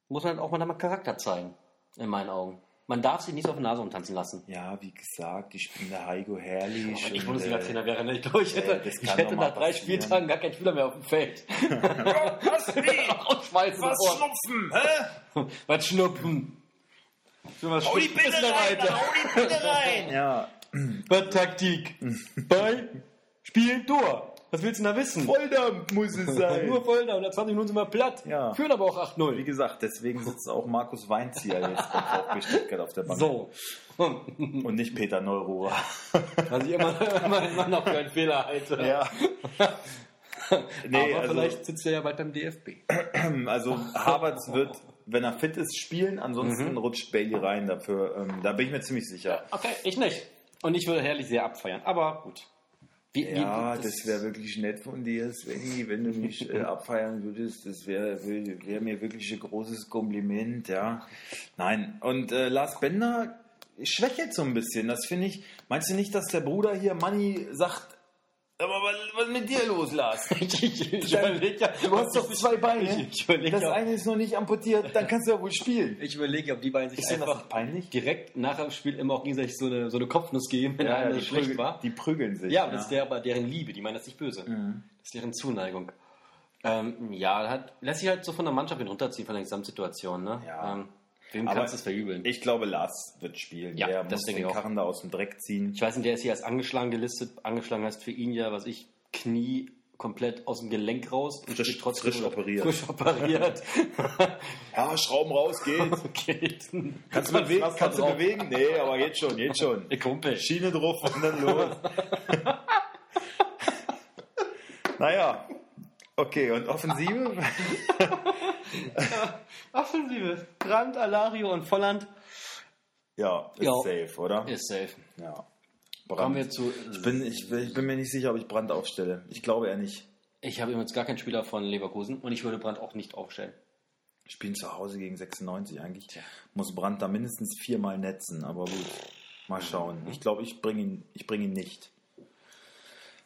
Speaker 2: muss man halt auch mal, mal Charakter zeigen, in meinen Augen. Man darf sich nicht so auf die Nase umtanzen lassen.
Speaker 1: Ja, wie gesagt, die spielen der Heiko Herrlich.
Speaker 2: Wenn ich
Speaker 1: und,
Speaker 2: Bundesliga-Trainer wäre, ne, ich glaube, ich hätte,
Speaker 1: äh, das
Speaker 2: ich hätte nach drei
Speaker 1: passieren.
Speaker 2: Spieltagen gar keinen Spieler mehr auf dem Feld.
Speaker 1: Was?
Speaker 2: Rausschmeißen
Speaker 1: Was
Speaker 2: sofort.
Speaker 1: schnupfen? Hä?
Speaker 2: Was schnupfen?
Speaker 1: Hau die
Speaker 2: der
Speaker 1: rein, hau die Binde rein. Ja,
Speaker 2: Was Taktik? Bei Spiel Tor. Was willst du denn da wissen?
Speaker 1: Volldampf muss es sein.
Speaker 2: Nur Volldampf, und nach 20 Minuten sind wir platt.
Speaker 1: Ja.
Speaker 2: Führen aber auch
Speaker 1: Wie
Speaker 2: 8-0.
Speaker 1: gesagt, deswegen sitzt auch Markus Weinzieher jetzt Stuttgart auf der Bank.
Speaker 2: So.
Speaker 1: Und nicht Peter Neururer.
Speaker 2: Was ich immer, immer, immer noch für einen Fehler halte.
Speaker 1: Ja. Nee,
Speaker 2: aber
Speaker 1: also,
Speaker 2: vielleicht sitzt er ja bald beim DFB.
Speaker 1: also Havertz wird, wenn er fit ist, spielen. Ansonsten
Speaker 2: Mhm.
Speaker 1: rutscht Bailey rein. Dafür, ähm, da bin ich mir ziemlich sicher.
Speaker 2: Okay, ich nicht. Und ich würde herrlich sehr abfeiern. Aber gut. Wie, wie-
Speaker 1: Ja, das wäre wirklich nett von dir, Svenny, wenn du mich äh, abfeiern würdest. Das wäre wär mir wirklich ein großes Kompliment, ja. Nein, und äh, Lars Bender schwächelt so ein bisschen. Das finde ich. Meinst du nicht, dass der Bruder hier Manni sagt, aber was, was ist mit dir los, Lars?
Speaker 2: ich, ich, ich überlege ja,
Speaker 1: Du hast doch zwei Beine.
Speaker 2: Ich, überlege
Speaker 1: Das
Speaker 2: ja,
Speaker 1: eine ist noch nicht amputiert, dann kannst du ja wohl spielen.
Speaker 2: ich überlege, ob die beiden sich
Speaker 1: Ist
Speaker 2: einfach
Speaker 1: peinlich?
Speaker 2: direkt nach dem Spiel immer auch gegenseitig so eine, so eine Kopfnuss geben, wenn einer
Speaker 1: die,
Speaker 2: schlecht
Speaker 1: prügeln,
Speaker 2: war.
Speaker 1: die prügeln sich.
Speaker 2: Ja, das ist der, aber deren Liebe, die meinen das nicht böse. Das ist deren Zuneigung. Ähm, ja, hat, lässt sich halt so von der Mannschaft runterziehen, von der Gesamtsituation. Ne?
Speaker 1: Ja.
Speaker 2: Ähm, wem
Speaker 1: Aber
Speaker 2: kannst du es verübeln? Ich,
Speaker 1: Ich glaube, Lars wird spielen.
Speaker 2: Ja,
Speaker 1: der
Speaker 2: das
Speaker 1: muss den
Speaker 2: ich.
Speaker 1: Karren da aus dem Dreck ziehen.
Speaker 2: weiß nicht, der ist hier als angeschlagen gelistet. Angeschlagen heißt für ihn ja, was ich, Knie komplett aus dem Gelenk raus. und
Speaker 1: Frisch-
Speaker 2: trotzdem
Speaker 1: frisch operiert.
Speaker 2: Frisch operiert.
Speaker 1: Ja, Schrauben raus, geht.
Speaker 2: Geht.
Speaker 1: Kannst du, bewegen, kannst du bewegen? Nee, aber jetzt schon, jetzt schon.
Speaker 2: Ey, Kumpel.
Speaker 1: Schiene drauf und dann los. naja, okay, und Offensive?
Speaker 2: Offensive. Brandt, Alario und Volland
Speaker 1: Ja, ist
Speaker 2: Ja.
Speaker 1: safe, oder?
Speaker 2: ist safe.
Speaker 1: Ja.
Speaker 2: Kommen wir zu.
Speaker 1: Ich bin, ich, ich bin mir nicht sicher, ob ich Brand aufstelle. Ich glaube eher nicht.
Speaker 2: Ich habe jetzt gar keinen Spieler von Leverkusen und ich würde Brandt auch nicht aufstellen.
Speaker 1: Spielen zu Hause gegen 96 eigentlich. Muss Brand da mindestens viermal netzen, aber gut. Mal schauen. Ich glaube, ich bringe ihn, ich bring ihn nicht.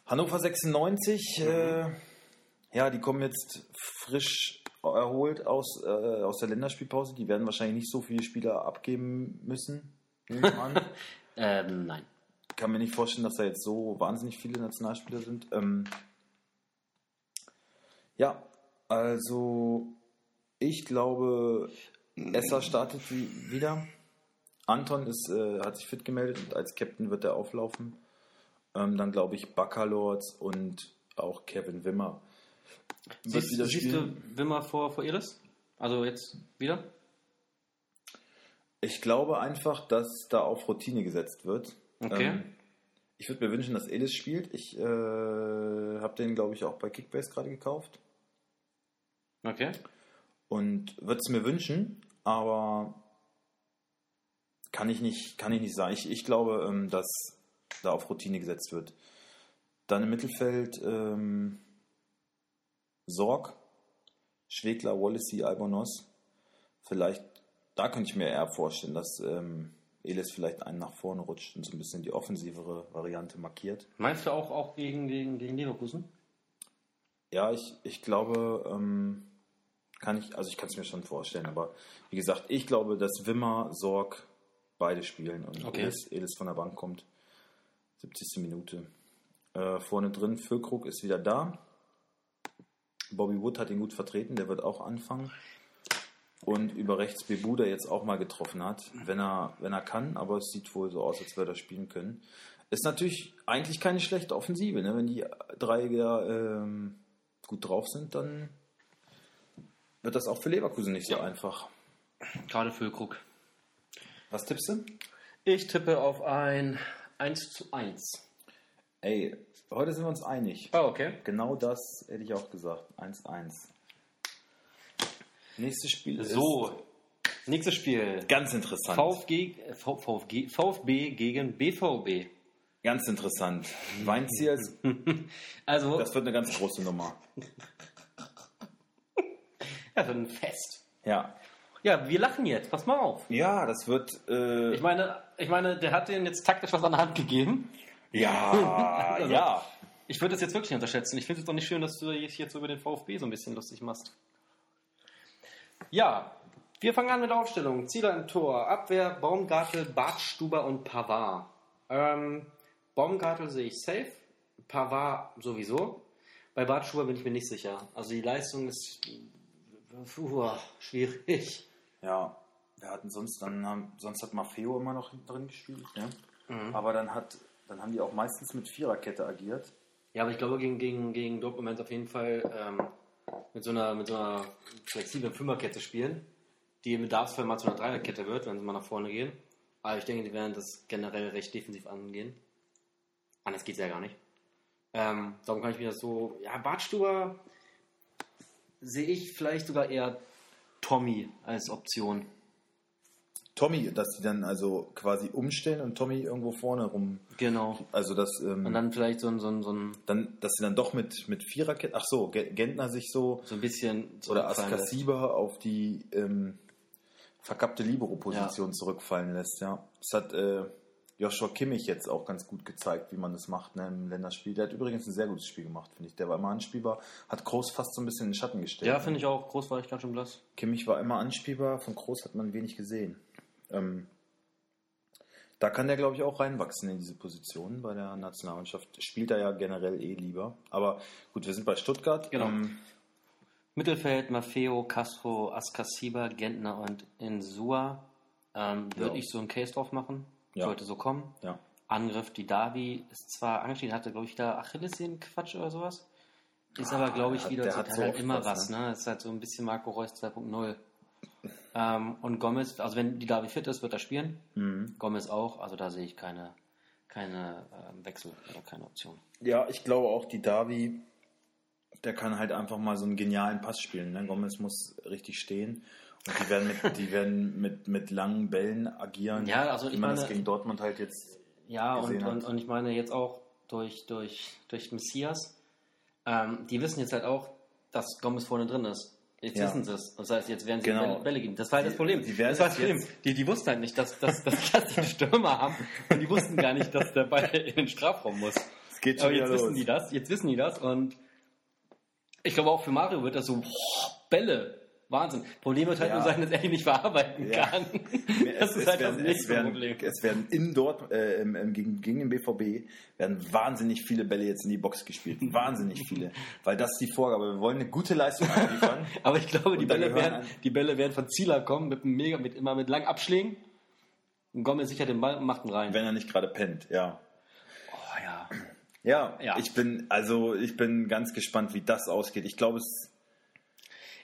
Speaker 1: Hannover 96, äh, ja, die kommen jetzt frisch erholt aus, äh, aus der Länderspielpause. Die werden wahrscheinlich nicht so viele Spieler abgeben müssen. ich.
Speaker 2: Ähm, nein.
Speaker 1: kann mir nicht vorstellen, dass da jetzt so wahnsinnig viele Nationalspieler sind. Ähm, ja, also ich glaube, Esser startet wie, wieder. Anton ist, äh, hat sich fit gemeldet und als Captain wird er auflaufen. Ähm, dann glaube ich Baccalords und auch Kevin Wimmer.
Speaker 2: Siehst,
Speaker 1: wieder
Speaker 2: siehst du. Wimmer vor, vor Elis? Also jetzt wieder?
Speaker 1: Ich glaube einfach, dass da auf Routine gesetzt wird.
Speaker 2: Okay.
Speaker 1: Ähm, ich würde mir wünschen, dass Elis spielt. Ich äh, habe den, glaube ich, auch bei Kickbase gerade gekauft.
Speaker 2: Okay.
Speaker 1: Und würde es mir wünschen, aber kann ich nicht, kann ich nicht sagen. Ich, ich glaube, ähm, dass da auf Routine gesetzt wird. Dann im Mittelfeld ähm, Sorg, Schwegler, Wallacey, Albonos. Vielleicht, da könnte ich mir eher vorstellen, dass ähm, Elis vielleicht einen nach vorne rutscht und so ein bisschen die offensivere Variante markiert.
Speaker 2: Meinst du auch, auch gegen, gegen, gegen Leverkusen?
Speaker 1: Ja, ich, ich glaube, ähm, kann ich, also ich kann es mir schon vorstellen, aber wie gesagt, ich glaube, dass Wimmer, Sorg beide spielen und
Speaker 2: Okay.
Speaker 1: Elis, Elis von der Bank kommt. 70. Minute. Äh, vorne drin, Füllkrug ist wieder da. Bobby Wood hat ihn gut vertreten, der wird auch anfangen. Und über rechts Bebu, der jetzt auch mal getroffen hat, wenn er, wenn er kann, aber es sieht wohl so aus, als würde er spielen können. Ist natürlich eigentlich keine schlechte Offensive, ne? wenn die drei ja, ähm, gut drauf sind, dann wird das auch für Leverkusen nicht so einfach.
Speaker 2: Gerade Füllkrug.
Speaker 1: Was tippst du?
Speaker 2: Ich tippe auf ein 1 zu 1.
Speaker 1: Ey, heute sind wir uns einig.
Speaker 2: Ah, okay.
Speaker 1: Genau das hätte ich auch gesagt. 1-1. Nächstes Spiel
Speaker 2: So, nächstes Spiel.
Speaker 1: ist ganz interessant.
Speaker 2: VfG, äh, VfG, VfB gegen BVB.
Speaker 1: Ganz interessant. Weinzieher, ist-
Speaker 2: Also,
Speaker 1: das wird eine ganz große Nummer.
Speaker 2: ja, so ein Fest.
Speaker 1: Ja.
Speaker 2: Ja, wir lachen jetzt. Pass mal auf.
Speaker 1: Ja, das wird. Äh,
Speaker 2: Ich meine, ich meine, der hat denen jetzt taktisch was an der Hand gegeben.
Speaker 1: Ja,
Speaker 2: Also-
Speaker 1: ja.
Speaker 2: Ich würde das jetzt wirklich nicht unterschätzen. Ich finde es doch nicht schön, dass du dich jetzt über den VfB so ein bisschen lustig machst. Ja, Wir fangen an mit der Aufstellung. Zieler im Tor, Abwehr, Baumgartel, Bartstuber und Pavard. Ähm, Baumgartel sehe ich safe, Pavard sowieso. Bei Bartstuber bin ich mir nicht sicher. Also die Leistung ist puh, schwierig.
Speaker 1: Ja, wir hatten sonst, dann sonst hat Maffeo immer noch hinten drin gespielt, ne? Aber dann hat, dann haben die auch meistens mit Viererkette agiert.
Speaker 2: Ja, aber ich glaube, gegen, gegen, gegen Dortmund auf jeden Fall ähm, mit, so einer, mit so einer flexiblen Fünferkette spielen, die im Bedarfsfall mal zu einer Dreierkette wird, wenn sie mal nach vorne gehen. Aber ich denke, die werden das generell recht defensiv angehen. Anders geht es ja gar nicht. Ähm, darum kann ich mir das so. Ja, Bartstuber sehe ich vielleicht sogar eher Tommy als Option.
Speaker 1: Tommy, dass die dann also quasi umstellen und Tommy irgendwo vorne rum.
Speaker 2: Genau.
Speaker 1: Also das, ähm,
Speaker 2: Und dann vielleicht so ein, so ein, so ein,
Speaker 1: dann, dass sie dann doch mit, mit Viererkette, ach so, Ge- Gentner sich so
Speaker 2: so ein bisschen.
Speaker 1: oder. Askasiba auf die ähm, verkappte Libero-Position zurückfallen lässt, ja. Das hat äh, Joshua Kimmich jetzt auch ganz gut gezeigt, wie man das macht ne, im Länderspiel. Der hat übrigens ein sehr gutes Spiel gemacht, finde ich. Der war immer anspielbar, hat Groß fast so ein bisschen in den Schatten gestellt.
Speaker 2: Ja, finde ich auch. Groß war ich ganz schön blass.
Speaker 1: Kimmich war immer anspielbar, von Groß hat man wenig gesehen. Ähm, da kann der, glaube ich, auch reinwachsen in diese Position bei der Nationalmannschaft. Spielt er ja generell eh lieber. Aber gut, wir sind bei Stuttgart.
Speaker 2: Genau.
Speaker 1: Ähm,
Speaker 2: Mittelfeld, Maffeo, Castro, Askasiba, Gentner und Insua. Ähm, Würde
Speaker 1: Ja.
Speaker 2: ich so einen Case drauf machen.
Speaker 1: Ja.
Speaker 2: Sollte so kommen.
Speaker 1: ja.
Speaker 2: Angriff, die Davi ist zwar angestiegen, hatte, glaube ich, da Achillessehnen-Quatsch oder sowas. Ist aber, glaube ich,
Speaker 1: hat-
Speaker 2: wieder,
Speaker 1: der hat
Speaker 2: hat
Speaker 1: so
Speaker 2: halt
Speaker 1: oft
Speaker 2: immer
Speaker 1: was,
Speaker 2: was, ne? Ist halt so ein bisschen Marco Reus 2.0. Ähm, und Gomez, also wenn die Davi fit ist, wird er spielen.
Speaker 1: Mhm.
Speaker 2: Gomez auch, also da sehe ich keine, keine ähm, Wechsel oder keine Option.
Speaker 1: Ja, ich glaube auch, die Davi, der kann halt einfach mal so einen genialen Pass spielen. Ne? Gomez muss richtig stehen. Und die werden mit, die werden mit, mit langen Bällen agieren.
Speaker 2: Ja, also
Speaker 1: wie
Speaker 2: ich
Speaker 1: man
Speaker 2: meine-
Speaker 1: das gegen Dortmund halt jetzt.
Speaker 2: Ja, und, und, und ich meine jetzt auch durch, durch, durch Messias, ähm, die wissen jetzt halt auch, dass Gomez vorne drin ist. Jetzt
Speaker 1: Ja.
Speaker 2: wissen sie es. Das heißt, jetzt werden sie
Speaker 1: Genau.
Speaker 2: Bälle, geben. Das war halt das Problem.
Speaker 1: die
Speaker 2: das war das Problem. Die, die wussten halt nicht, dass, dass, dass, dass die Stürmer haben. Und die wussten gar nicht, dass der Ball in den Strafraum muss.
Speaker 1: Es geht
Speaker 2: Aber jetzt wissen die das. Jetzt wissen die das. Und ich glaube auch für Mario wird das so, boah, Bälle. Wahnsinn. Problem wird halt
Speaker 1: Ja.
Speaker 2: nur sein, dass er die nicht verarbeiten
Speaker 1: Ja.
Speaker 2: kann.
Speaker 1: Es,
Speaker 2: Das ist
Speaker 1: es,
Speaker 2: halt das
Speaker 1: werden, es,
Speaker 2: nächste
Speaker 1: werden,
Speaker 2: Problem.
Speaker 1: es werden in Dort, äh, gegen, gegen den BVB, werden wahnsinnig viele Bälle jetzt in die Box gespielt. Wahnsinnig viele. Weil das ist die Vorgabe. Wir wollen eine gute Leistung abliefern.
Speaker 2: Aber ich glaube, die Bälle, werden,
Speaker 1: an-
Speaker 2: die Bälle werden von Zieler kommen, mit einem mega, mit, immer mit langen Abschlägen. Und Gomez sichert den Ball und macht ihn rein.
Speaker 1: wenn er nicht gerade pennt, ja.
Speaker 2: oh ja.
Speaker 1: Ja,
Speaker 2: Ja.
Speaker 1: ich bin, also ich bin ganz gespannt, wie das ausgeht. Ich glaube, es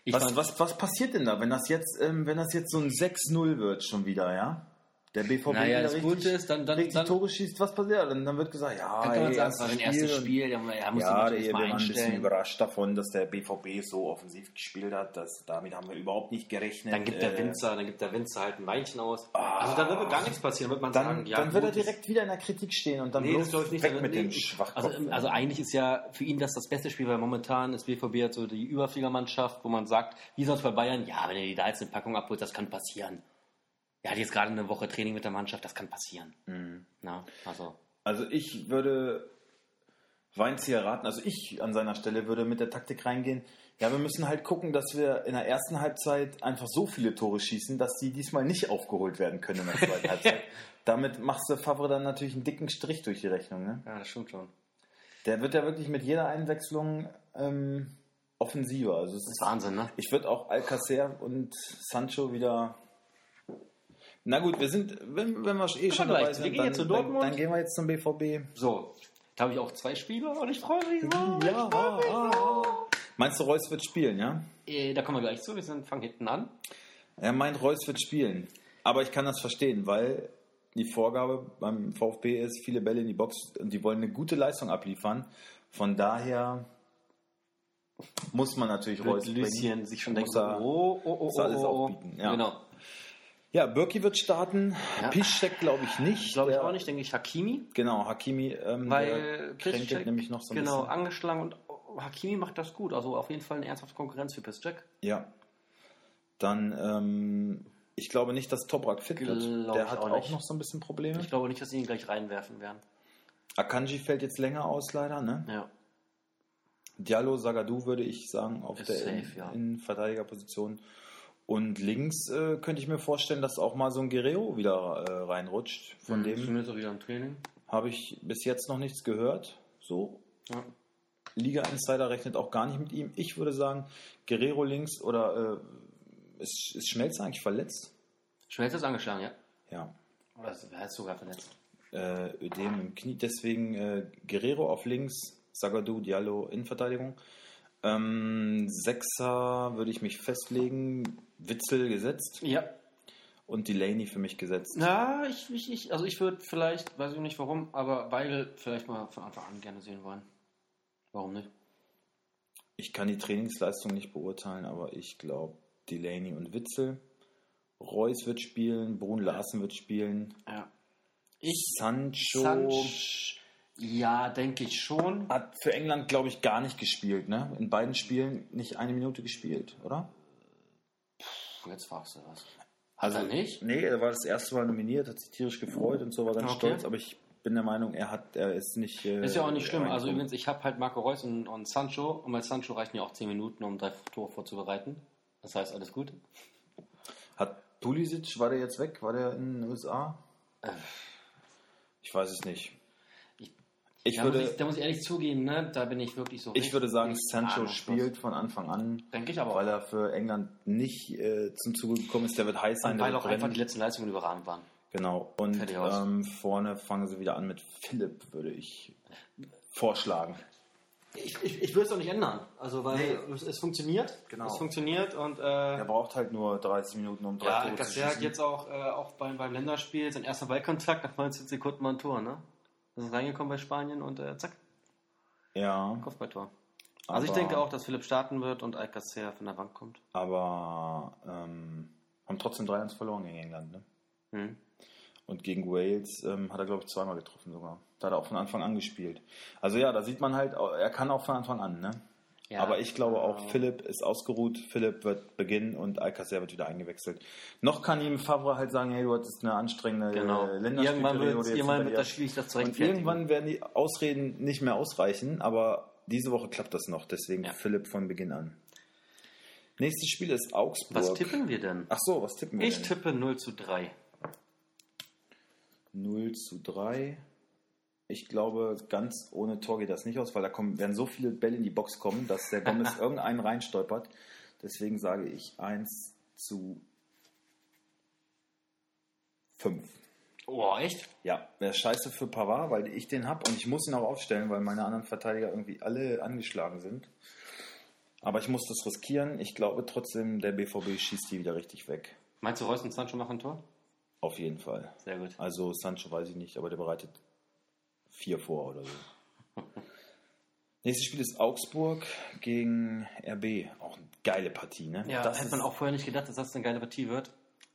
Speaker 1: Was, was, was passiert denn da, wenn das jetzt, ähm, wenn das jetzt so ein 6-0 wird schon wieder, ja? Der BVB
Speaker 2: Naja, das Gute ist, dann- dann-
Speaker 1: richtig
Speaker 2: dann-
Speaker 1: Tore schießt, was passiert? Dann, dann wird gesagt, ja,
Speaker 2: dann kann man
Speaker 1: ey,
Speaker 2: sagen, es war ein erstes Spiel, ja, er muss
Speaker 1: Ja,
Speaker 2: ja,
Speaker 1: wir
Speaker 2: mal
Speaker 1: waren ein bisschen
Speaker 2: einstellen.
Speaker 1: überrascht davon, dass der BVB so offensiv gespielt hat. Das, damit haben wir überhaupt nicht gerechnet.
Speaker 2: Dann gibt der
Speaker 1: Äh,
Speaker 2: Winzer, dann gibt der Winzer halt ein Weinchen aus. also da wird gar nichts passieren, wird man
Speaker 1: Dann,
Speaker 2: sagen. Ja,
Speaker 1: dann wird er direkt wieder in der Kritik stehen und dann
Speaker 2: Nee,
Speaker 1: bloß
Speaker 2: das ich nicht.
Speaker 1: weg
Speaker 2: Dann-
Speaker 1: mit
Speaker 2: nee,
Speaker 1: dem
Speaker 2: ich-
Speaker 1: Schwachkopf.
Speaker 2: Also, also eigentlich ist ja für ihn das das beste Spiel, weil momentan ist BVB halt so die Überfliegermannschaft, wo man sagt, wie sonst bei Bayern, ja, wenn er die da jetzt eine Packung abholt, das kann passieren. Er hat jetzt gerade eine Woche Training mit der Mannschaft, das kann passieren.
Speaker 1: Mhm.
Speaker 2: Na, also,
Speaker 1: Also ich würde Weinzieher raten, also ich an seiner Stelle würde mit der Taktik reingehen. Ja, wir müssen halt gucken, dass wir in der ersten Halbzeit einfach so viele Tore schießen, dass die diesmal nicht aufgeholt werden können in der zweiten Halbzeit. Damit machst du Favre dann natürlich einen dicken Strich durch die Rechnung. Ne?
Speaker 2: ja, das stimmt schon.
Speaker 1: Der wird ja wirklich mit jeder Einwechslung ähm, offensiver. Also
Speaker 2: Das
Speaker 1: ist
Speaker 2: ist Wahnsinn, ne?
Speaker 1: ich würde auch Alcacer und Sancho wieder. Na gut, wir sind, wenn, wenn wir eh schon
Speaker 2: wir
Speaker 1: dabei
Speaker 2: gleich.
Speaker 1: sind,
Speaker 2: Wir gehen
Speaker 1: dann,
Speaker 2: jetzt zu
Speaker 1: dann,
Speaker 2: Dortmund.
Speaker 1: dann gehen wir jetzt zum BVB.
Speaker 2: So, da habe ich auch zwei Spieler und ich freue mich so.
Speaker 1: Ja, ah, ah. Meinst du, Reus wird spielen, ja?
Speaker 2: Äh, Da kommen wir gleich zu, wir sind, fangen hinten an.
Speaker 1: Er meint, Reus wird spielen. Aber ich kann das verstehen, weil die Vorgabe beim VfB ist, viele Bälle in die Box und die wollen eine gute Leistung abliefern. Von daher muss man natürlich Reus bringen.
Speaker 2: sich schon denken,
Speaker 1: er-
Speaker 2: oh, oh, oh,
Speaker 1: muss alles
Speaker 2: oh, oh.
Speaker 1: aufbieten, ja.
Speaker 2: Genau.
Speaker 1: Ja, Birki wird starten.
Speaker 2: Ja.
Speaker 1: Piszczek glaube ich nicht.
Speaker 2: Glaube ich
Speaker 1: Der-
Speaker 2: auch nicht, denke ich Hakimi.
Speaker 1: Genau, Hakimi, ähm,
Speaker 2: Weil
Speaker 1: der
Speaker 2: Piszczek,
Speaker 1: nämlich noch so ein
Speaker 2: genau,
Speaker 1: bisschen.
Speaker 2: angeschlagen und Hakimi macht das gut. Also auf jeden Fall eine ernsthafte Konkurrenz für Piszczek.
Speaker 1: Ja. Dann, ähm, ich glaube nicht, dass Toprak fit wird.
Speaker 2: Glaub
Speaker 1: Der
Speaker 2: ich
Speaker 1: hat
Speaker 2: auch
Speaker 1: auch, noch so ein bisschen Probleme.
Speaker 2: Ich glaube nicht, dass sie ihn gleich reinwerfen werden.
Speaker 1: Akanji fällt jetzt länger aus, leider. Ne?
Speaker 2: Ja.
Speaker 1: Diallo, Zagadou würde ich sagen, auf
Speaker 2: Ist
Speaker 1: der
Speaker 2: safe,
Speaker 1: in,
Speaker 2: ja.
Speaker 1: Innenverteidigerposition. Und links äh, könnte ich mir vorstellen, dass auch mal so ein Guerrero wieder äh, reinrutscht. Von
Speaker 2: Mhm,
Speaker 1: dem
Speaker 2: Zumindest auch wieder im Training.
Speaker 1: habe ich bis jetzt noch nichts gehört. So,
Speaker 2: Ja.
Speaker 1: Liga Insider rechnet auch gar nicht mit ihm. Ich würde sagen, Guerrero links oder äh, ist, ist Schmelzer eigentlich verletzt?
Speaker 2: Schmelz ist angeschlagen, ja.
Speaker 1: Ja.
Speaker 2: Oder ist, er ist sogar verletzt.
Speaker 1: Äh, Ödem im Knie. Deswegen äh, Guerrero auf links, Sagadu, Diallo Innenverteidigung. Ähm, Sechser würde ich mich festlegen. Witzel gesetzt
Speaker 2: Ja.
Speaker 1: und Delaney für mich gesetzt.
Speaker 2: Na, ich, ich, ich also ich würde vielleicht, weiß ich nicht warum, aber Weigel vielleicht mal von Anfang an gerne sehen wollen. Warum nicht?
Speaker 1: Ich kann die Trainingsleistung nicht beurteilen, aber ich glaube Delaney und Witzel. Reus wird spielen, Brun Larsen wird spielen.
Speaker 2: Ja. Ich
Speaker 1: Sancho
Speaker 2: Sanch, ja, denke ich schon.
Speaker 1: hat für England, glaube ich, gar nicht gespielt. Ne? In beiden Spielen nicht eine Minute gespielt, oder?
Speaker 2: Jetzt fragst du was.
Speaker 1: Also
Speaker 2: er nicht?
Speaker 1: Nee, er war das erste Mal nominiert, hat sich tierisch gefreut und so, war ganz
Speaker 2: Okay.
Speaker 1: stolz, aber ich bin der Meinung, er hat, er ist nicht. äh,
Speaker 2: Ist ja auch nicht schlimm. Also übrigens, ich habe halt Marco Reus und, und Sancho und bei Sancho reichen ja auch 10 Minuten, um drei Tore vorzubereiten. Das heißt, alles gut.
Speaker 1: Hat Pulisic, war der jetzt weg? War der in den USA?
Speaker 2: Äh.
Speaker 1: Ich weiß es nicht.
Speaker 2: Ich-
Speaker 1: Ich
Speaker 2: da, muss
Speaker 1: würde,
Speaker 2: ich, da muss ich ehrlich zugeben, ne? da bin ich wirklich so
Speaker 1: ich würde sagen, Sancho spielt von Anfang an,
Speaker 2: Denke ich aber
Speaker 1: weil er für England nicht äh, zum Zuge gekommen ist. Der wird heiß sein,
Speaker 2: Und
Speaker 1: der
Speaker 2: weil auch einfach
Speaker 1: brennen.
Speaker 2: die letzten Leistungen überragend waren.
Speaker 1: Genau. Und ähm, vorne fangen sie wieder an mit Philipp, würde ich vorschlagen.
Speaker 2: Ich, ich, ich würde es auch nicht ändern. Also, weil
Speaker 1: Nee.
Speaker 2: es, es funktioniert.
Speaker 1: Genau.
Speaker 2: Es funktioniert und äh,
Speaker 1: Er braucht halt nur 30 Minuten, um drei
Speaker 2: ja,
Speaker 1: Tore zu schießen.
Speaker 2: jetzt auch, äh, auch beim, beim Länderspiel sein erster Ballkontakt nach 19 Sekunden mal ein Tor, ne? Das ist reingekommen bei Spanien und äh, zack,
Speaker 1: Ja,
Speaker 2: Kopfballtor. Also ich denke auch, dass Philipp starten wird und Alcacer von der Bank kommt.
Speaker 1: aber ähm, haben trotzdem 3-1 verloren gegen England. Ne?
Speaker 2: Hm.
Speaker 1: Und gegen Wales ähm, hat er, glaube ich, zweimal getroffen sogar. Da hat er auch von Anfang an gespielt. Also ja, da sieht man halt, er kann auch von Anfang an. Ne?
Speaker 2: Ja.
Speaker 1: Aber ich glaube auch,
Speaker 2: Äh,
Speaker 1: Philipp ist ausgeruht, Philipp wird beginnen und Alcacer wird wieder eingewechselt. Noch kann ihm Favre halt sagen, hey, du hattest eine anstrengende
Speaker 2: Genau.
Speaker 1: äh,
Speaker 2: Irgendwann
Speaker 1: jetzt
Speaker 2: irgendwann
Speaker 1: hinter
Speaker 2: wird das schwierig, das zu
Speaker 1: Und irgendwann werden die Ausreden nicht mehr ausreichen, aber diese Woche klappt das noch, deswegen
Speaker 2: Ja.
Speaker 1: Philipp von Beginn an. Nächstes Spiel ist Augsburg.
Speaker 2: Was tippen wir denn?
Speaker 1: Ach so, was tippen wir
Speaker 2: Ich
Speaker 1: denn?
Speaker 2: tippe 0 zu 3.
Speaker 1: 0 zu 3. Ich glaube, ganz ohne Tor geht das nicht aus, weil da kommen, werden so viele Bälle in die Box kommen, dass der Gomez irgendeinen reinstolpert. Deswegen sage ich 1 zu 5.
Speaker 2: Oh, echt?
Speaker 1: Ja, wäre scheiße für Pavard, weil ich den habe und ich muss ihn auch aufstellen, weil meine anderen Verteidiger irgendwie alle angeschlagen sind. Aber ich muss das riskieren. Ich glaube trotzdem, der BVB schießt die wieder richtig weg.
Speaker 2: Meinst du, Reus und Sancho machen ein Tor?
Speaker 1: Auf jeden Fall.
Speaker 2: Sehr gut.
Speaker 1: Also Sancho weiß ich nicht, aber der bereitet vier vor oder so. Nächstes Spiel ist Augsburg gegen RB. Auch eine geile Partie, ne?
Speaker 2: Ja,
Speaker 1: das
Speaker 2: hätte man auch vorher nicht gedacht, dass das eine geile Partie wird.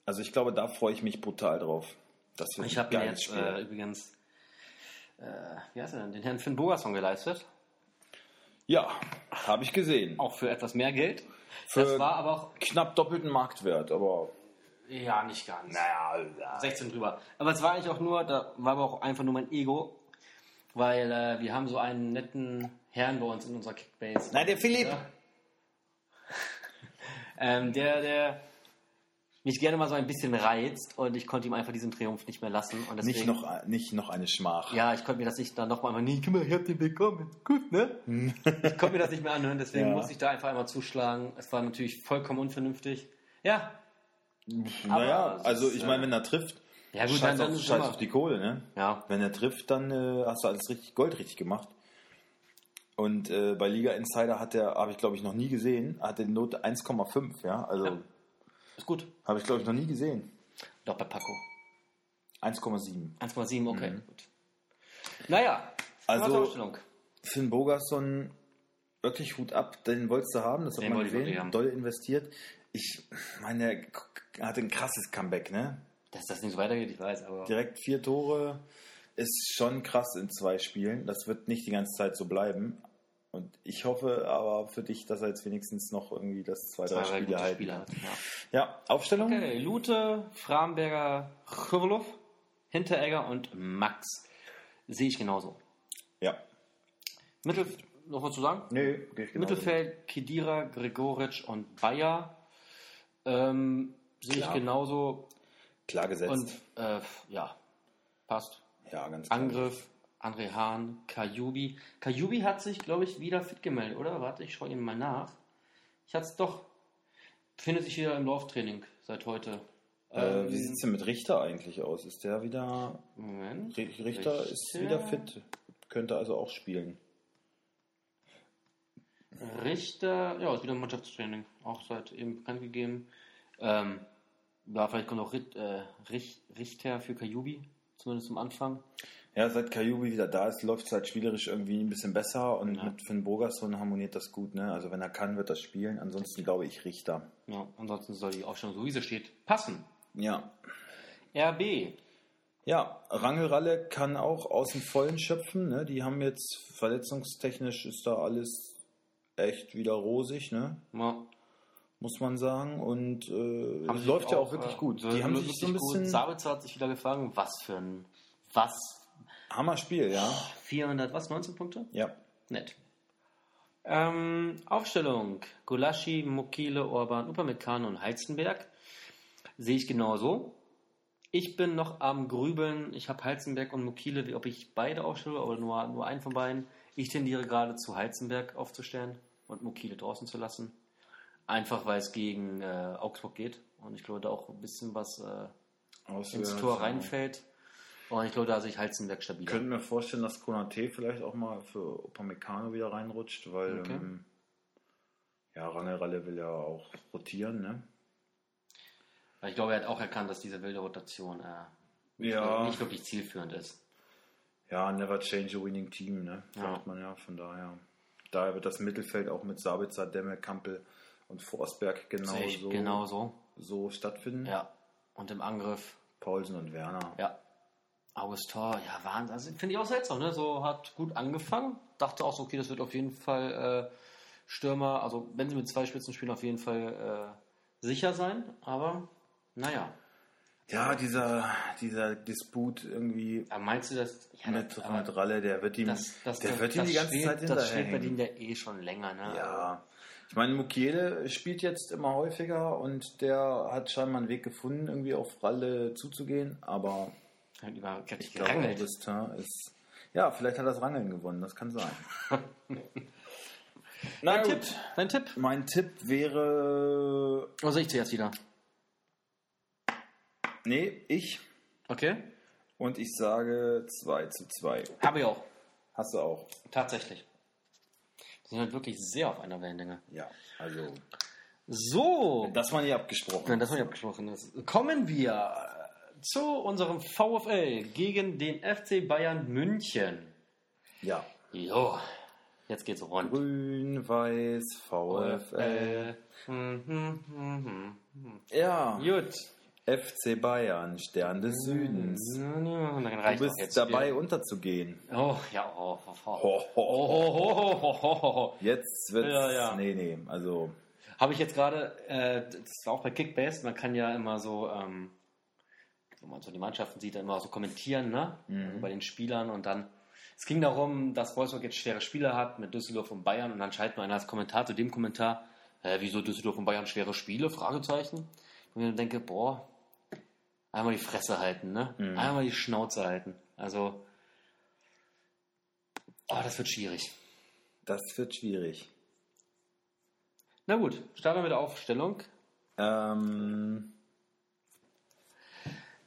Speaker 1: Also ich glaube, da freue ich mich brutal drauf. Das wird
Speaker 2: Ich habe mir jetzt äh, übrigens, äh, wie heißt er denn, den Herrn Finn Bogerson geleistet.
Speaker 1: Ja, habe ich gesehen.
Speaker 2: Auch für etwas mehr Geld.
Speaker 1: Für-
Speaker 2: das war aber auch,
Speaker 1: Knapp doppelten Marktwert, aber
Speaker 2: ja, nicht ganz.
Speaker 1: naja,
Speaker 2: 16 drüber. Aber es war eigentlich auch nur, da war aber auch einfach nur mein Ego, weil äh, wir haben so einen netten Herrn bei uns in unserer Kickbase.
Speaker 1: Nein, der Philipp.
Speaker 2: Ja. ähm, der, der mich gerne mal so ein bisschen reizt und ich konnte ihm einfach diesen Triumph nicht mehr lassen. Und deswegen,
Speaker 1: Nicht noch, nicht noch eine Schmach.
Speaker 2: Ja, ich konnte mir das nicht dann nochmal einfach, nee, guck mal, ich hab den bekommen. Gut, ne? ich konnte mir das nicht mehr anhören, deswegen
Speaker 1: Ja.
Speaker 2: musste ich da einfach einmal zuschlagen. Es war natürlich vollkommen unvernünftig. Ja.
Speaker 1: Naja, also ich
Speaker 2: äh,
Speaker 1: meine, wenn er trifft,
Speaker 2: Ja, gut,
Speaker 1: scheiß,
Speaker 2: dann-
Speaker 1: auf, scheiß auf die Kohle, ne?
Speaker 2: Ja.
Speaker 1: Wenn er trifft, dann äh, hast du alles richtig Gold richtig gemacht. Und äh, bei Liga Insider hat er, habe ich glaube ich noch nie gesehen, hat er die Note 1,5, ja. Also
Speaker 2: Ja. Ist gut.
Speaker 1: habe ich glaube ich noch nie gesehen.
Speaker 2: Doch bei Paco.
Speaker 1: 1,7.
Speaker 2: 1,7, okay, gut. Naja,
Speaker 1: Also-. Finn Bogerson, wirklich Hut ab, den wolltest du haben, das hat
Speaker 2: Den
Speaker 1: man gesehen, doll investiert. Ich meine, er hatte ein krasses Comeback, ne?
Speaker 2: Dass das nicht so weitergeht, ich weiß, aber.
Speaker 1: Direkt vier Tore ist schon krass in zwei Spielen. Das wird nicht die ganze Zeit so bleiben. Und ich hoffe aber für dich, dass er jetzt wenigstens noch irgendwie das zwei, drei
Speaker 2: drei
Speaker 1: Spiele halten
Speaker 2: Spieler. Ja.
Speaker 1: Ja, Aufstellung?
Speaker 2: Okay, Lute, Framberger, Chirlov, Hinteregger und Max. Sehe ich genauso.
Speaker 1: Ja.
Speaker 2: Mittel, noch was zu sagen?
Speaker 1: Nö, geht genau
Speaker 2: Mittelfeld, Kedira, Gregoritsch und Bayer. Ähm, sehe ich genauso.
Speaker 1: Klar gesetzt.
Speaker 2: Und äh, ja, passt.
Speaker 1: ja, ganz klar.
Speaker 2: Angriff, André Hahn, Kajubi. Kajubi hat sich, glaube ich, wieder fit gemeldet, oder? Warte, ich schaue ihm mal nach. Ich hatte es doch. Findet sich wieder im Lauftraining seit heute.
Speaker 1: Äh, wie sieht es denn mit Richter eigentlich aus? Ist der wieder.
Speaker 2: Moment.
Speaker 1: Ri- Richter ist wieder fit. Könnte also auch spielen.
Speaker 2: Richter, ja, ist wieder im Mannschaftstraining. Auch seit eben bekannt gegeben. Ähm, ja, vielleicht kommt auch Ritt, äh, Rich, Richter für Kajubi, zumindest am Anfang.
Speaker 1: Ja, seit Kajubi wieder da ist, läuft es halt spielerisch irgendwie ein bisschen besser und
Speaker 2: Ja.
Speaker 1: mit Finn Bogerson harmoniert das gut. Ne? Also wenn er kann, wird er spielen. Ansonsten glaube ich Richter.
Speaker 2: Ja, ansonsten soll die Aufstellung, so wie sie steht, passen.
Speaker 1: Ja.
Speaker 2: RB,
Speaker 1: Ja, Rangelralle kann auch aus dem Vollen schöpfen. Ne? Die haben jetzt verletzungstechnisch ist da alles echt wieder rosig, ne?
Speaker 2: ja,
Speaker 1: muss man sagen. Und äh, es
Speaker 2: sich
Speaker 1: läuft ja auch
Speaker 2: äh,
Speaker 1: wirklich gut.
Speaker 2: so
Speaker 1: Die haben sich
Speaker 2: lustig
Speaker 1: so ein
Speaker 2: gut.
Speaker 1: bisschen
Speaker 2: Sabitzer hat sich wieder gefangen. Was für ein. Was?
Speaker 1: Hammer-Spiel, ja.
Speaker 2: 400, was? 19 Punkte?
Speaker 1: Ja.
Speaker 2: Nett. Ähm, Aufstellung: Gulaschi, Mokile, Orban, Upamecano und Heizenberg. Sehe ich genauso. Ich bin noch am Grübeln. Ich habe Heizenberg und Mokile, wie- ob ich beide aufstelle oder nur, nur einen von beiden. Ich tendiere gerade zu Heizenberg aufzustellen und Mokile draußen zu lassen. Einfach weil es gegen äh, Augsburg geht. Und ich glaube, da auch ein bisschen was äh, ins Tor
Speaker 1: ja.
Speaker 2: reinfällt. Und ich glaube, da sehe ich Heizenberg
Speaker 1: Ich
Speaker 2: stabiler.
Speaker 1: könnte mir vorstellen, dass Konate vielleicht auch mal für Upamecano wieder reinrutscht, weil
Speaker 2: Okay.
Speaker 1: ähm, ja, Rangelralle will ja auch rotieren, ne?
Speaker 2: Ich glaube, er hat auch erkannt, dass diese wilde Rotation äh, nicht,
Speaker 1: Ja.
Speaker 2: nicht wirklich zielführend ist.
Speaker 1: Ja, never change a winning team, ne?
Speaker 2: Ja.
Speaker 1: Sagt man ja, von daher. Daher wird das Mittelfeld auch mit Sabitzer, Demme, Kampel und Forsberg genau
Speaker 2: Sehe ich
Speaker 1: so, stattfinden.
Speaker 2: Ja. Und im Angriff,
Speaker 1: Paulsen und Werner.
Speaker 2: ja. Augustor, ja, Wahnsinn. Also, finde ich auch seltsam, ne? So hat gut angefangen. Dachte auch so, okay, das wird auf jeden Fall äh, Stürmer, also wenn sie mit zwei Spitzen spielen, auf jeden Fall äh, sicher sein. Aber, naja.
Speaker 1: Ja, dieser, dieser Disput irgendwie
Speaker 2: Aber meinst du, dass. Ja,
Speaker 1: mit, mit Ralle, der wird ihm,
Speaker 2: das, das,
Speaker 1: der
Speaker 2: das,
Speaker 1: wird ihm
Speaker 2: das
Speaker 1: die ganze
Speaker 2: steht,
Speaker 1: Zeit
Speaker 2: Das steht bei denen ja eh schon länger, ne?
Speaker 1: Ja. Ich meine, Mukiele spielt jetzt immer häufiger und der hat scheinbar einen Weg gefunden, irgendwie auf Ralle zuzugehen, aber
Speaker 2: über
Speaker 1: ich glaube. Augustin ist. Ja, vielleicht hat er das Rangeln gewonnen, das kann sein. Gut.
Speaker 2: Tipp. Dein Tipp.
Speaker 1: Mein Tipp wäre.
Speaker 2: Oder ich zuerst wieder.
Speaker 1: Nee, ich.
Speaker 2: Okay.
Speaker 1: Und ich sage 2 zu 2.
Speaker 2: Habe ich auch.
Speaker 1: Hast du auch.
Speaker 2: Tatsächlich. Wir sind halt wirklich sehr auf einer Wellenlänge.
Speaker 1: Ja, also.
Speaker 2: So.
Speaker 1: Das war nicht abgesprochen.
Speaker 2: Wenn das mal nicht abgesprochen ist. Kommen wir zu unserem VfL gegen den FC Bayern München.
Speaker 1: Ja.
Speaker 2: Jo. Jetzt geht's rund.
Speaker 1: Grün, weiß, VfL.
Speaker 2: Äh, hm, hm, hm, hm, hm.
Speaker 1: Ja.
Speaker 2: Gut.
Speaker 1: FC Bayern, Stern des Südens. Du bist dabei, unterzugehen.
Speaker 2: Oh, ja. Oh, oh, oh.
Speaker 1: Jetzt wird's.
Speaker 2: Ja, ja.
Speaker 1: Nee, nee. Also.
Speaker 2: Habe ich jetzt gerade, äh, das war auch bei Kickbase, man kann ja immer so, ähm, wenn man so die Mannschaften sieht, dann immer so kommentieren, ne? Also bei den Spielern und dann, es ging darum, dass Wolfsburg jetzt schwere Spieler hat mit Düsseldorf und Bayern und dann schreibt nur einer als Kommentar zu dem Kommentar, äh, wieso Düsseldorf und Bayern schwere Spiele? Fragezeichen. Und ich dann denke, boah, einmal die Fresse halten, ne? Einmal die Schnauze halten. Also, oh, das wird schwierig.
Speaker 1: Das wird schwierig.
Speaker 2: Na gut, starten wir mit der Aufstellung.
Speaker 1: Ähm,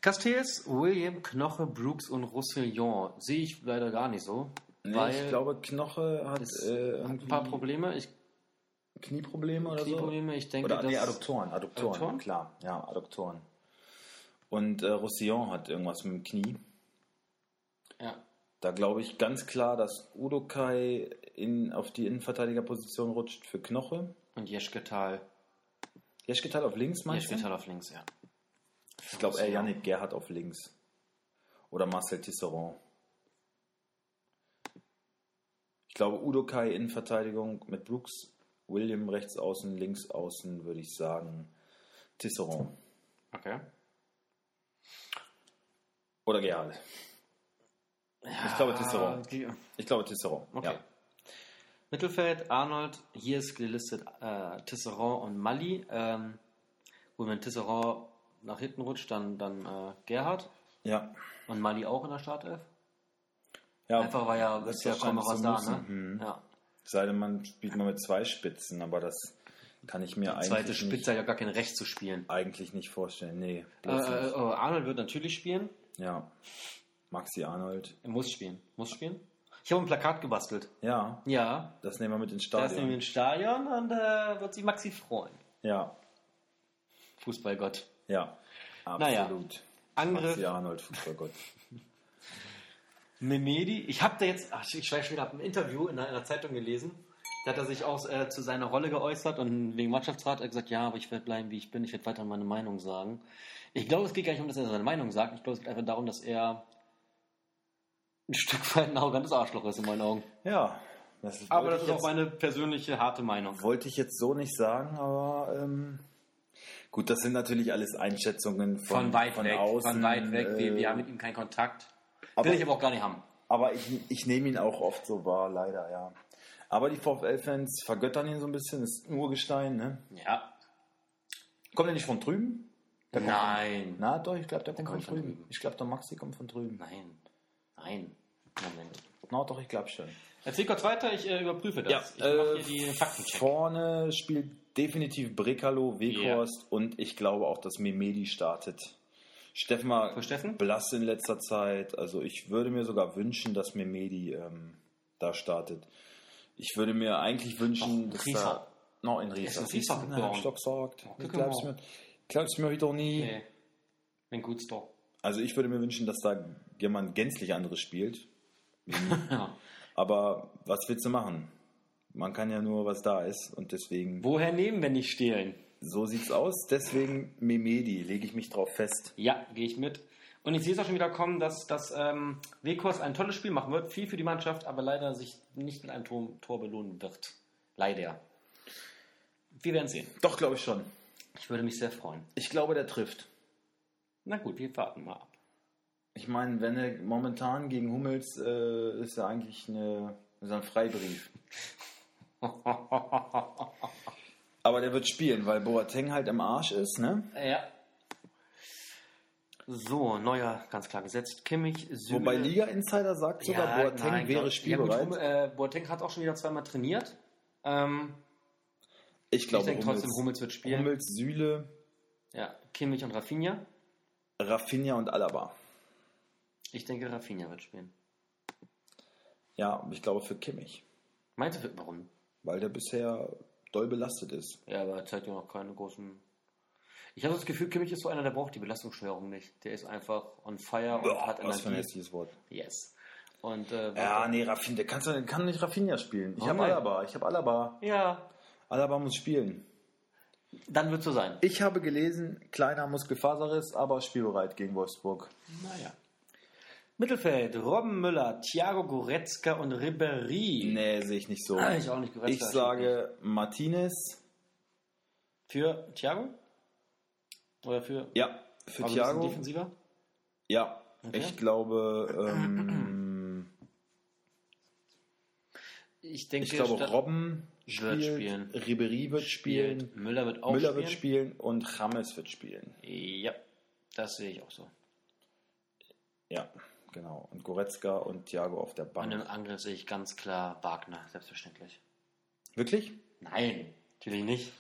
Speaker 2: Castells, William, Knoche, Brooks und Roussillon sehe ich leider gar nicht so.
Speaker 1: nee,
Speaker 2: weil
Speaker 1: ich glaube, Knoche hat äh,
Speaker 2: hat ein paar Probleme. Ich,
Speaker 1: Knieprobleme oder
Speaker 2: Knieprobleme, ich
Speaker 1: so.
Speaker 2: denke,
Speaker 1: Oder nee, Adduktoren, Adduktoren,
Speaker 2: Adduktoren?
Speaker 1: klar. Ja, Adduktoren. Und äh, Roussillon hat irgendwas mit dem Knie.
Speaker 2: ja,
Speaker 1: Da glaube ich ganz klar, dass Udokai in, auf die Innenverteidigerposition rutscht für Knoche.
Speaker 2: und Jeschketal.
Speaker 1: Jeschketal auf links, meinst du?
Speaker 2: Jeschketal auf links, ja.
Speaker 1: Ich glaube, eher Yannick Gerhardt auf links. Oder Marcel Tisserand. Ich glaube, Udokai Innenverteidigung mit Brooks, William rechts außen, links außen, würde ich sagen, Tisserand.
Speaker 2: Okay.
Speaker 1: Oder Gerhardt. Ich glaube Tisserand. Ich glaube Tisserand.
Speaker 2: Okay.
Speaker 1: Ja.
Speaker 2: Mittelfeld, Arnold, hier ist gelistet äh, Tisserand und Mali. Ähm, Und wenn Tisserand nach hinten rutscht, dann, dann äh, Gerhard
Speaker 1: Ja.
Speaker 2: und Mali auch in der Startelf.
Speaker 1: ja
Speaker 2: Einfach weil ja
Speaker 1: das ist
Speaker 2: kaum
Speaker 1: wahrscheinlich
Speaker 2: noch was
Speaker 1: so
Speaker 2: da, ne?
Speaker 1: Mhm.
Speaker 2: Ja.
Speaker 1: Es sei denn, man spielt mal mit zwei Spitzen, aber das kann ich mir
Speaker 2: Zweite
Speaker 1: eigentlich
Speaker 2: Spitze
Speaker 1: nicht,
Speaker 2: hat ja gar kein Recht zu spielen.
Speaker 1: eigentlich nicht vorstellen. Nee,
Speaker 2: Äh, äh,
Speaker 1: nicht.
Speaker 2: Arnold wird natürlich spielen.
Speaker 1: Ja. Maxi Arnold.
Speaker 2: Er muss spielen. Muss spielen. Ich habe ein Plakat gebastelt.
Speaker 1: Ja,
Speaker 2: Ja.
Speaker 1: das nehmen wir mit ins
Speaker 2: Da ist nämlich
Speaker 1: Stadion.
Speaker 2: ein Stadion und äh, wird sich Maxi freuen.
Speaker 1: Ja,
Speaker 2: Fußballgott.
Speaker 1: ja.
Speaker 2: Naja.
Speaker 1: Absolut.
Speaker 2: Angriff.
Speaker 1: Maxi Arnold, Fußballgott.
Speaker 2: Memedi. Ich habe da jetzt, ach, ich schweife schon wieder, hab ein Interview in einer, in einer Zeitung gelesen. Da hat er sich auch äh, zu seiner Rolle geäußert und wegen Mannschaftsrat hat er gesagt, ja, aber ich werde bleiben, wie ich bin, ich werde weiter meine Meinung sagen. Ich glaube, es geht gar nicht um, dass er seine Meinung sagt. Ich glaube, es geht einfach darum, dass er ein Stück weit ein arrogantes Arschloch ist in meinen Augen.
Speaker 1: Ja, das ist,
Speaker 2: Aber das ist auch meine persönliche harte Meinung.
Speaker 1: Wollte ich jetzt so nicht sagen, aber ähm, gut, das sind natürlich alles Einschätzungen von,
Speaker 2: Von weit
Speaker 1: von
Speaker 2: weg,
Speaker 1: außen.
Speaker 2: von weit weg. wir,
Speaker 1: äh,
Speaker 2: wir haben mit ihm keinen Kontakt.
Speaker 1: aber-
Speaker 2: Will ich aber auch gar nicht haben.
Speaker 1: Aber ich, ich nehme ihn auch oft so wahr, leider, ja. Aber die VfL-Fans vergöttern ihn so ein bisschen, das ist ein Urgestein, ne?
Speaker 2: Ja.
Speaker 1: Kommt er nicht von drüben? Der kommt
Speaker 2: Nein.
Speaker 1: Von, na doch, ich glaube, der kommt von
Speaker 2: kommt von
Speaker 1: drüben.
Speaker 2: drüben.
Speaker 1: Ich glaube, der Maxi kommt von drüben.
Speaker 2: Nein. Nein. Moment.
Speaker 1: Na doch, ich glaube schon.
Speaker 2: Erzähl kurz weiter, ich äh, überprüfe das.
Speaker 1: Ja,
Speaker 2: ich mache
Speaker 1: äh,
Speaker 2: hier die Faktencheck.
Speaker 1: Vorne spielt definitiv Brekalo, Weghorst und ich glaube auch, dass Memedi startet. Steffen war blass in letzter Zeit. Also ich würde mir sogar wünschen, dass Memedi ähm, da startet. Ich würde mir eigentlich wünschen,
Speaker 2: Ach,
Speaker 1: dass
Speaker 2: Riesa.
Speaker 1: er noch in Riesa.
Speaker 2: ist in Riesa
Speaker 1: ich
Speaker 2: geboren.
Speaker 1: doch gesagt.
Speaker 2: Oh,
Speaker 1: Ich glaub's mir, glaub's mir wieder nie.
Speaker 2: Nee. Ein gutes Tor.
Speaker 1: Also ich würde mir wünschen, dass da jemand gänzlich anderes spielt.
Speaker 2: Ja.
Speaker 1: Aber was willst du machen? Man kann ja nur, was da ist. Und deswegen,
Speaker 2: Woher nehmen, wenn nicht stehlen?
Speaker 1: so sieht's aus. Deswegen Memedi, lege ich mich drauf fest.
Speaker 2: Ja, gehe ich mit. Und ich sehe es auch schon wieder kommen, dass, dass ähm, Wekos ein tolles Spiel machen wird, viel für die Mannschaft, aber leider sich nicht mit einem Tor, Tor belohnen wird. Leider. Wir werden sehen.
Speaker 1: Doch, glaube ich schon.
Speaker 2: Ich würde mich sehr freuen.
Speaker 1: Ich glaube, der trifft.
Speaker 2: Na gut, wir warten mal ab.
Speaker 1: Ich meine, wenn er momentan gegen Hummels äh, ist er eigentlich eine, ist ein Freibrief. Aber der wird spielen, weil Boateng halt im Arsch ist, ne?
Speaker 2: ja. So, neuer, ganz klar gesetzt. Kimmich, Süle.
Speaker 1: Wobei Liga Insider sagt sogar, Boateng
Speaker 2: nein,
Speaker 1: wäre spielbereit.
Speaker 2: Ja, gut, äh, Boateng hat auch schon wieder zweimal trainiert. Ähm,
Speaker 1: ich
Speaker 2: ich
Speaker 1: glaube,
Speaker 2: denke
Speaker 1: Hummels,
Speaker 2: trotzdem, Hummels wird spielen.
Speaker 1: Hummels, Süle,
Speaker 2: Ja, Kimmich und Rafinha.
Speaker 1: Rafinha und Alaba.
Speaker 2: Ich denke, Rafinha wird spielen.
Speaker 1: Ja, ich glaube für Kimmich,
Speaker 2: Meinst du, warum?
Speaker 1: weil der bisher doll belastet ist.
Speaker 2: Ja, aber er zeigt ja noch keine großen. Ich habe das Gefühl, Kimmich ist so einer, der braucht die Belastungssteuerung nicht. Der ist einfach on fire und
Speaker 1: Boah,
Speaker 2: hat
Speaker 1: was für ein
Speaker 2: Energie.
Speaker 1: hässliches Wort.
Speaker 2: Yes. Und, äh,
Speaker 1: Ja, nee, Rafinha, der kannst kann nicht Rafinha spielen. Ich
Speaker 2: Warum
Speaker 1: habe? Alaba, ich habe Alaba.
Speaker 2: ja,
Speaker 1: Alaba muss spielen.
Speaker 2: dann wird so sein.
Speaker 1: Ich habe gelesen, kleiner Muskelfaserriss, aber spielbereit gegen Wolfsburg.
Speaker 2: Naja. Mittelfeld, Robben Müller, Thiago Goretzka und Ribéry.
Speaker 1: Nee, sehe ich nicht so.
Speaker 2: Ah, ich auch nicht. Goretzka
Speaker 1: Ich sage Martinez.
Speaker 2: Für Thiago? Oder für,
Speaker 1: Ja, für
Speaker 2: aber
Speaker 1: Thiago.
Speaker 2: defensiver?
Speaker 1: Ja,
Speaker 2: Okay.
Speaker 1: ich glaube, ähm,
Speaker 2: Ich denke,
Speaker 1: ich glaube, Robben
Speaker 2: Wird
Speaker 1: spielt,
Speaker 2: spielen.
Speaker 1: Ribery wird spielen,
Speaker 2: spielt. Müller wird auch
Speaker 1: Müller
Speaker 2: spielen.
Speaker 1: wird spielen und James wird spielen.
Speaker 2: Ja, das sehe ich auch so.
Speaker 1: Ja, genau. Und Goretzka und Thiago auf der
Speaker 2: Und
Speaker 1: Bank.
Speaker 2: im Angriff sehe ich ganz klar Wagner, selbstverständlich.
Speaker 1: Wirklich?
Speaker 2: Nein, natürlich nicht.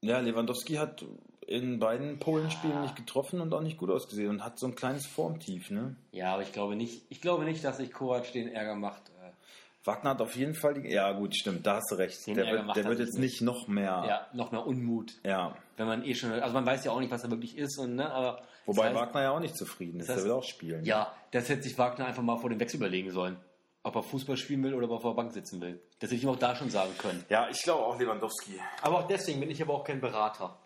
Speaker 1: Ja, Lewandowski hat in beiden Polenspielen nicht getroffen und auch nicht gut ausgesehen und hat so ein kleines Formtief, ne?
Speaker 2: Ja, aber ich glaube nicht, ich glaube nicht, dass sich Kovac den Ärger macht. Äh,
Speaker 1: Wagner hat auf jeden Fall die. Ja, gut, stimmt, da hast du recht.
Speaker 2: Den
Speaker 1: Der
Speaker 2: Ärger
Speaker 1: wird,
Speaker 2: macht
Speaker 1: der
Speaker 2: er
Speaker 1: wird jetzt nicht noch mehr.
Speaker 2: ja, noch mehr Unmut.
Speaker 1: Ja.
Speaker 2: Wenn man eh schon, also man weiß ja auch nicht, was er wirklich ist und ne, aber
Speaker 1: Wobei
Speaker 2: das heißt,
Speaker 1: Wagner ja auch nicht zufrieden ist.
Speaker 2: das-
Speaker 1: Der will auch spielen.
Speaker 2: ja, das hätte sich Wagner einfach mal vor dem Wechsel überlegen sollen, ob er Fußball spielen will oder ob er vor der Bank sitzen will. Das hätte ich ihm auch da schon sagen können.
Speaker 1: Ja, ich glaube auch Lewandowski.
Speaker 2: Aber auch deswegen bin ich aber auch kein Berater.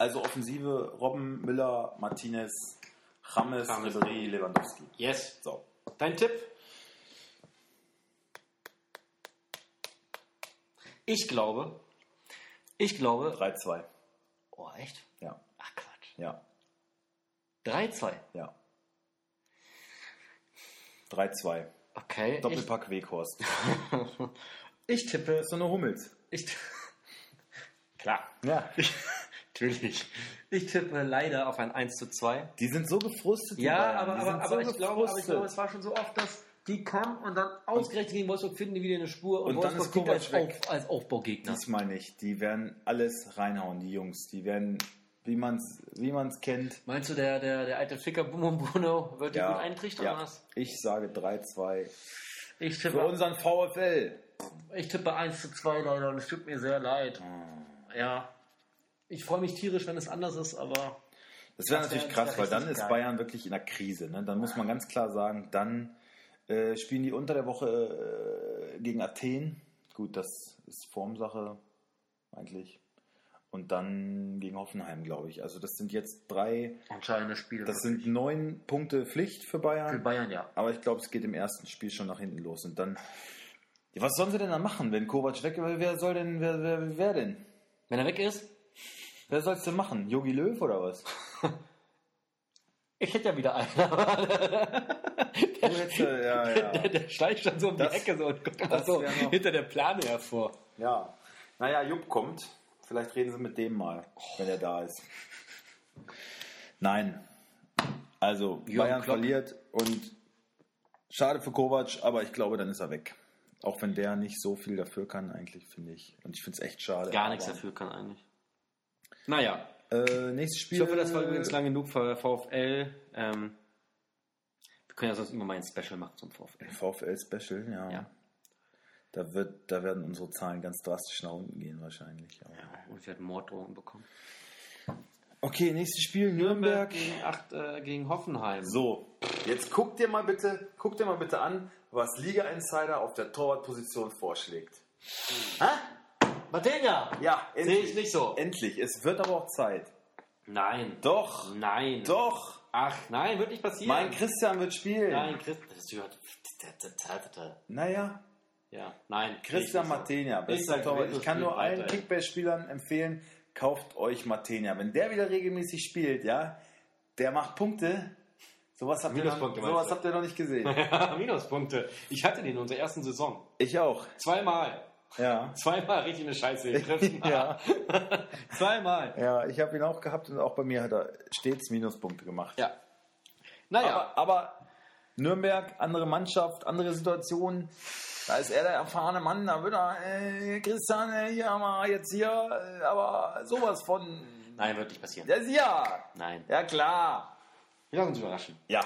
Speaker 1: Also Offensive Robben, Müller, Martinez, James,
Speaker 2: James.
Speaker 1: Ribery, Lewandowski.
Speaker 2: Yes.
Speaker 1: So.
Speaker 2: Dein Tipp? Ich glaube, ich glaube,
Speaker 1: 3-2.
Speaker 2: oh echt?
Speaker 1: Ja,
Speaker 2: Ach Quatsch.
Speaker 1: ja,
Speaker 2: 3-2.
Speaker 1: ja. 3-2.
Speaker 2: Okay. Ich,
Speaker 1: Doppelpack Weghorst.
Speaker 2: ich tippe,
Speaker 1: So eine Hummels.
Speaker 2: ich, klar.
Speaker 1: Ja.
Speaker 2: Ich Natürlich. Ich tippe leider auf ein 1 zu 2.
Speaker 1: Die sind so gefrustet. die
Speaker 2: Ja, aber,
Speaker 1: Die
Speaker 2: aber, aber,
Speaker 1: so
Speaker 2: ich glaube, aber ich glaube, es war schon so oft, dass die kommen und dann ausgerechnet gegen Wolfsburg finden die wieder eine Spur und,
Speaker 1: Und dann
Speaker 2: Wolfsburg gilt als. Auf, als Aufbaugegner.
Speaker 1: Diesmal nicht. Die werden alles reinhauen, die Jungs. Die werden, wie man es wie man's kennt.
Speaker 2: Meinst du, der, der, der alte Ficker Bum Bruno wird die
Speaker 1: Ja,
Speaker 2: gut eintrichtern
Speaker 1: ja.
Speaker 2: oder was?
Speaker 1: Ich sage 3-2
Speaker 2: Ich
Speaker 1: für
Speaker 2: tippe,
Speaker 1: unseren VfL.
Speaker 2: ich tippe 1 zu 2 leider und es tut mir sehr leid. Ja. Ich freue mich tierisch, wenn es anders ist, aber
Speaker 1: Das wäre
Speaker 2: wär-
Speaker 1: natürlich
Speaker 2: das
Speaker 1: krass,
Speaker 2: wär
Speaker 1: weil dann ist
Speaker 2: geil.
Speaker 1: Bayern wirklich in der Krise. Ne? Dann muss man ganz klar sagen, dann äh, spielen die unter der Woche äh, gegen Athen. Gut, das ist Formsache eigentlich. Und dann gegen Hoffenheim, glaube ich. Also das sind jetzt drei,
Speaker 2: entscheidende Spiele.
Speaker 1: das sind neun Punkte Pflicht für Bayern.
Speaker 2: für Bayern, ja.
Speaker 1: Aber ich glaube, es geht im ersten Spiel schon nach hinten los. Und dann, ja, was sollen sie denn da machen, wenn Kovac weg ist? Wer soll denn, wer, wer, wer denn?
Speaker 2: Wenn er weg ist,
Speaker 1: Wer soll's denn machen? Jogi Löw oder was?
Speaker 2: ich hätte ja wieder einen.
Speaker 1: Du hättest, äh, ja, ja.
Speaker 2: der, der schleicht dann so um
Speaker 1: Das-
Speaker 2: die Ecke so und guckt immer
Speaker 1: das
Speaker 2: so hinter der Plane hervor.
Speaker 1: Ja. Naja, Jupp kommt. Vielleicht reden sie mit dem mal, wenn er da ist. Nein. Also,
Speaker 2: Jürgen
Speaker 1: Bayern
Speaker 2: Klopp.
Speaker 1: verliert und schade für Kovac, aber ich glaube, dann ist er weg. Auch wenn der nicht so viel dafür kann, eigentlich, finde ich. Und ich finde es echt schade.
Speaker 2: Gar nichts dafür kann eigentlich. Naja,
Speaker 1: Äh, nächstes Spiel.
Speaker 2: ich hoffe, das war übrigens lang genug für VfL. Ähm, wir können ja sonst immer mal ein Special machen zum VfL.
Speaker 1: VfL Special, ja.
Speaker 2: Ja.
Speaker 1: Da, wird, da werden unsere Zahlen ganz drastisch nach unten gehen, wahrscheinlich. Aber.
Speaker 2: Ja, und wir hatten Morddrohungen bekommen.
Speaker 1: Okay, nächstes Spiel: Nürnberg.
Speaker 2: gegen, acht, äh, gegen Hoffenheim.
Speaker 1: So, jetzt guck dir mal bitte, guck dir mal bitte an, was Liga Insider auf der Torwartposition vorschlägt.
Speaker 2: Martinia!
Speaker 1: Ja,
Speaker 2: Sehe ich nicht so.
Speaker 1: Endlich, es wird aber auch Zeit.
Speaker 2: Nein.
Speaker 1: Doch,
Speaker 2: Nein.
Speaker 1: doch.
Speaker 2: Ach, nein, wird nicht passieren.
Speaker 1: Mein Christian wird spielen.
Speaker 2: Nein, Chris. Das ist
Speaker 1: Naja,
Speaker 2: ja, nein.
Speaker 1: Christian. Matenia,
Speaker 2: Ich
Speaker 1: bester Torwart. Ich kann nur allen. Kickbase-Spielern empfehlen, kauft euch Matenia. Wenn der wieder regelmäßig spielt, ja, der macht Punkte. Sowas habt, ihr noch,
Speaker 2: Minuspunkte,
Speaker 1: sowas habt ihr noch nicht gesehen.
Speaker 2: Minuspunkte. Ich hatte den in unserer ersten Saison.
Speaker 1: Ich auch.
Speaker 2: Zweimal.
Speaker 1: Ja.
Speaker 2: Zweimal richtig eine Scheiße gegriffen.
Speaker 1: Ja.
Speaker 2: Zweimal.
Speaker 1: Ja, ich habe ihn auch gehabt und auch bei mir hat er stets Minuspunkte gemacht.
Speaker 2: Ja. Naja.
Speaker 1: Aber, aber Nürnberg, andere Mannschaft, andere Situation. Da ist er der erfahrene Mann, da wird er, äh, Christian, äh, hier mal jetzt hier, äh, aber sowas von.
Speaker 2: nein, wird nicht passieren.
Speaker 1: Der ist ja.
Speaker 2: Nein.
Speaker 1: Ja, klar.
Speaker 2: Wir lassen uns überraschen.
Speaker 1: Ja.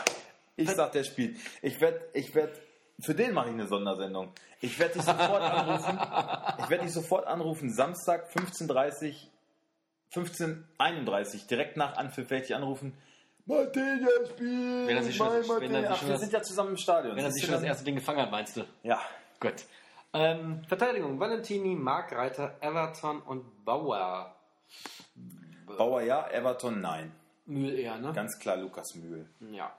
Speaker 1: Ich sag, der spielt. Ich werde, ich werde, für den mache ich eine Sondersendung. Ich werde dich sofort anrufen. Ich werde dich sofort anrufen. Samstag 15.30 15.31 direkt nach Anpfiff werde ich dich anrufen. Martina spielt.
Speaker 2: Wenn er sich schon-
Speaker 1: mein
Speaker 2: wenn er sich
Speaker 1: Ach,
Speaker 2: schon
Speaker 1: wir
Speaker 2: das-
Speaker 1: sind ja zusammen im Stadion.
Speaker 2: Wenn er sich schon das erste Ding gefangen hat, meinst du?
Speaker 1: Ja.
Speaker 2: Gut. Ähm, Verteidigung: Valentini, Markreiter, Everton und Bauer.
Speaker 1: Bauer ja, Everton nein.
Speaker 2: Mühl eher, ne?
Speaker 1: Ganz klar Lukas Mühl.
Speaker 2: Ja.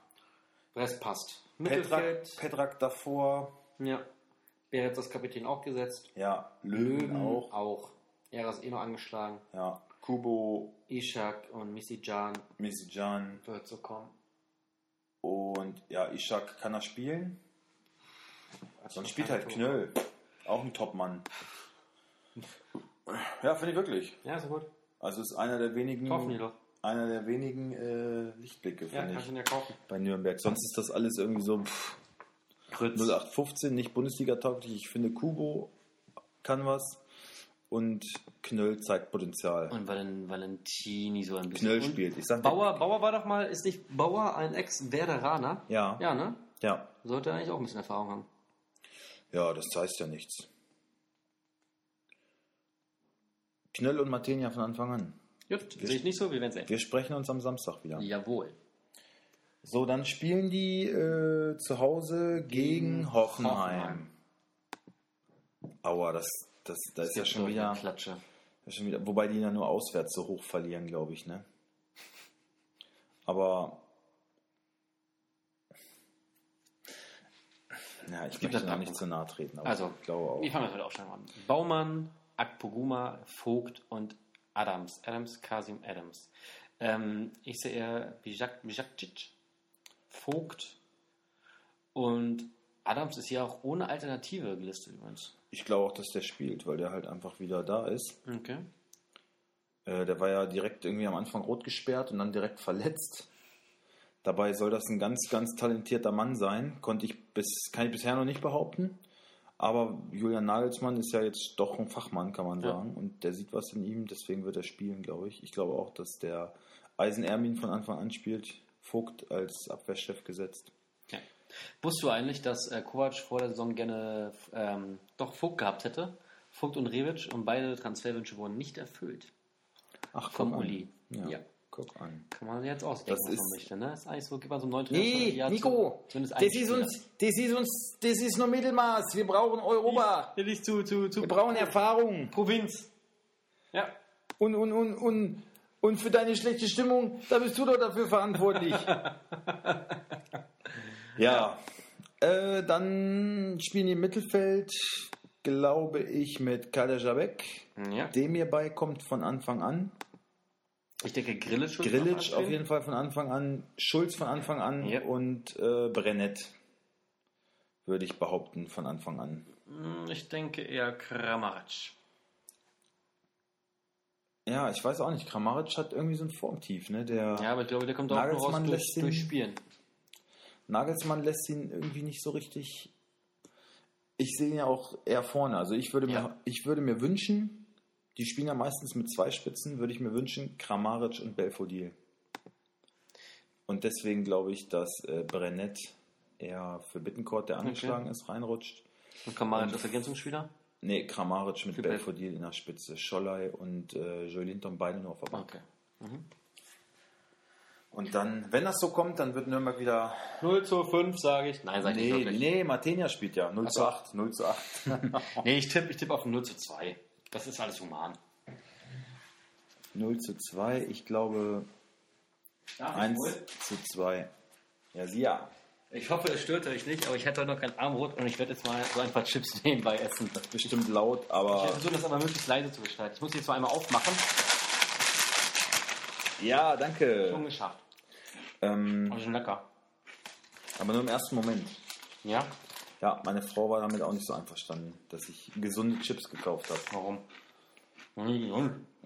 Speaker 2: Rest passt.
Speaker 1: Petrak,
Speaker 2: Mittelfeld.
Speaker 1: Petrak davor.
Speaker 2: Ja. Beretz als Kapitän auch gesetzt.
Speaker 1: Ja, Löwen, auch.
Speaker 2: auch. Er ist eh noch angeschlagen.
Speaker 1: Ja, Kubo,
Speaker 2: Ishak und Misijan
Speaker 1: Misijan
Speaker 2: wird so kommen.
Speaker 1: und ja, Ishak kann er spielen. Sonst spielt halt Knöll. Auch ein Topmann. Ja, finde ich wirklich.
Speaker 2: Ja, ist gut.
Speaker 1: Also ist einer der wenigen,
Speaker 2: Kaufen die doch.
Speaker 1: Einer der wenigen äh, Lichtblicke,
Speaker 2: Ja, du
Speaker 1: ich,
Speaker 2: ihn ja kaufen.
Speaker 1: bei Nürnberg. Sonst ist das alles irgendwie so pff,
Speaker 2: Fritz.
Speaker 1: 0815, nicht Bundesliga-tauglich. Ich finde, Kubo kann was und Knöll zeigt Potenzial.
Speaker 2: Und Valen Valentini so ein bisschen.
Speaker 1: Knöll spielt. Ich sag,
Speaker 2: Bauer, Bauer war doch mal, ist nicht Bauer ein Ex-Werderaner?
Speaker 1: Ja,
Speaker 2: Ja, ne?
Speaker 1: ja.
Speaker 2: Sollte eigentlich auch ein bisschen Erfahrung haben.
Speaker 1: Ja, das heißt ja nichts. Knöll und Martinia von Anfang an.
Speaker 2: Gut, sehe ich nicht so, wir werden sehen.
Speaker 1: Wir sprechen uns am Samstag wieder.
Speaker 2: Jawohl.
Speaker 1: So, dann spielen die äh, zu Hause gegen
Speaker 2: Gegen
Speaker 1: Hoffenheim. Aua, das, das, da ist ja schon wieder,
Speaker 2: Klatsche.
Speaker 1: schon wieder. Wobei die ja nur auswärts so hoch verlieren, glaube ich, ne? Aber. Ja, ich
Speaker 2: gibt
Speaker 1: möchte da nicht zu nahe treten, aber
Speaker 2: Also,
Speaker 1: ich glaube auch.
Speaker 2: Wir fangen heute aufschreiben an. Baumann, Akpoguma, Vogt und Adams. Adams, Kasim Adams. Ähm, ich sehe eher Bijak, Bijakcic, Vogt und Adams ist ja auch ohne Alternative gelistet übrigens.
Speaker 1: Ich glaube auch, dass der spielt, weil der halt einfach wieder da ist.
Speaker 2: Okay.
Speaker 1: Äh, der war ja direkt irgendwie am Anfang rot gesperrt und dann direkt verletzt. Dabei soll das ein ganz, ganz talentierter Mann sein. Konnte ich bis, kann ich bisher noch nicht behaupten. Aber Julian Nagelsmann ist ja jetzt doch ein Fachmann, kann man
Speaker 2: Ja.
Speaker 1: sagen. Und der sieht was in ihm, deswegen wird er spielen, glaube ich. Ich glaube auch, dass der Eisen Ermin von Anfang an spielt. Vogt als Abwehrchef gesetzt.
Speaker 2: Ja. Wusstest du eigentlich, dass äh, Kovac vor der Saison gerne ähm, doch Vogt gehabt hätte? Vogt und Rebic und beide Transferwünsche wurden nicht erfüllt.
Speaker 1: Ach,
Speaker 2: Vom
Speaker 1: guck an.
Speaker 2: Uli.
Speaker 1: Ja,
Speaker 2: Ja.
Speaker 1: Guck an.
Speaker 2: Kann man jetzt ausdenken,
Speaker 1: Das
Speaker 2: was man
Speaker 1: ist-
Speaker 2: möchte. Ne? eigentlich so, gibt man so einen neuen Trainer
Speaker 1: Nee,
Speaker 2: ja,
Speaker 1: Nico,
Speaker 2: zu-
Speaker 1: das ist, uns, das ist uns, das ist nur Mittelmaß. Wir brauchen Europa.
Speaker 2: Ja, nicht zu, zu, zu
Speaker 1: Wir brauchen Erfahrung.
Speaker 2: Provinz. Ja.
Speaker 1: Und, und, und, und, und für deine schlechte Stimmung, da bist du doch dafür verantwortlich. ja, äh, dann spielen die im Mittelfeld, glaube ich, mit Kader Jabek.
Speaker 2: ja.
Speaker 1: Dem hierbei kommt von Anfang an.
Speaker 2: Ich denke, Grillitsch
Speaker 1: Grillitsch auf jeden Fall von Anfang an, Schulz von Anfang an
Speaker 2: Ja.
Speaker 1: und äh, Brennett, würde ich behaupten, von Anfang an.
Speaker 2: Hm, Ich denke eher Kramaric.
Speaker 1: Ja, ich weiß auch nicht, Kramaric hat irgendwie so ein Formtief, ne? Der
Speaker 2: Ja, aber ich glaube, der kommt auch nur raus
Speaker 1: Nagelsmann
Speaker 2: durch,
Speaker 1: lässt ihn-
Speaker 2: durch Spielen.
Speaker 1: Nagelsmann lässt ihn irgendwie nicht so richtig. Ich sehe ihn ja auch eher vorne. Also ich würde mir,
Speaker 2: Ja.
Speaker 1: ich würde mir wünschen, die spielen ja meistens mit zwei Spitzen, würde ich mir wünschen, Kramaric und Belfodil. Und deswegen glaube ich, dass äh, Brennett eher für Bittencourt, der angeschlagen ist, reinrutscht.
Speaker 2: Und Kramaric als Ergänzungsspieler?
Speaker 1: Nee, Kramaric mit Belfodil in der Spitze. Schollei und äh, Joelinton beide nur auf der Bank.
Speaker 2: Okay.
Speaker 1: Und dann, wenn das so kommt, dann wird Nürnberg wieder
Speaker 2: 0 zu 5, sage ich. Nein, sage ich
Speaker 1: Nee,
Speaker 2: nicht wirklich.
Speaker 1: nee, Martenia spielt ja 0
Speaker 2: Ach
Speaker 1: zu
Speaker 2: so.
Speaker 1: 8. 0 zu 8.
Speaker 2: Nee, ich tippe ich tipp auf ein 0 zu 2. Das ist alles human.
Speaker 1: 0 zu 2. Ich glaube 1 zu 2. Ja, sie ja.
Speaker 2: Ich hoffe, es stört euch nicht, aber ich hätte heute noch kein Armbrot und ich werde jetzt mal so ein paar Chips nebenbei essen.
Speaker 1: Bestimmt laut,
Speaker 2: Ich
Speaker 1: aber.
Speaker 2: versuche das aber möglichst leise zu gestalten. Ich muss die jetzt mal einmal aufmachen.
Speaker 1: Ja,
Speaker 2: Schon
Speaker 1: danke.
Speaker 2: geschafft.
Speaker 1: Ähm,
Speaker 2: Aber schon lecker.
Speaker 1: aber nur im ersten Moment.
Speaker 2: Ja?
Speaker 1: Ja, meine Frau war damit auch nicht so einverstanden, dass ich gesunde Chips gekauft habe.
Speaker 2: Warum?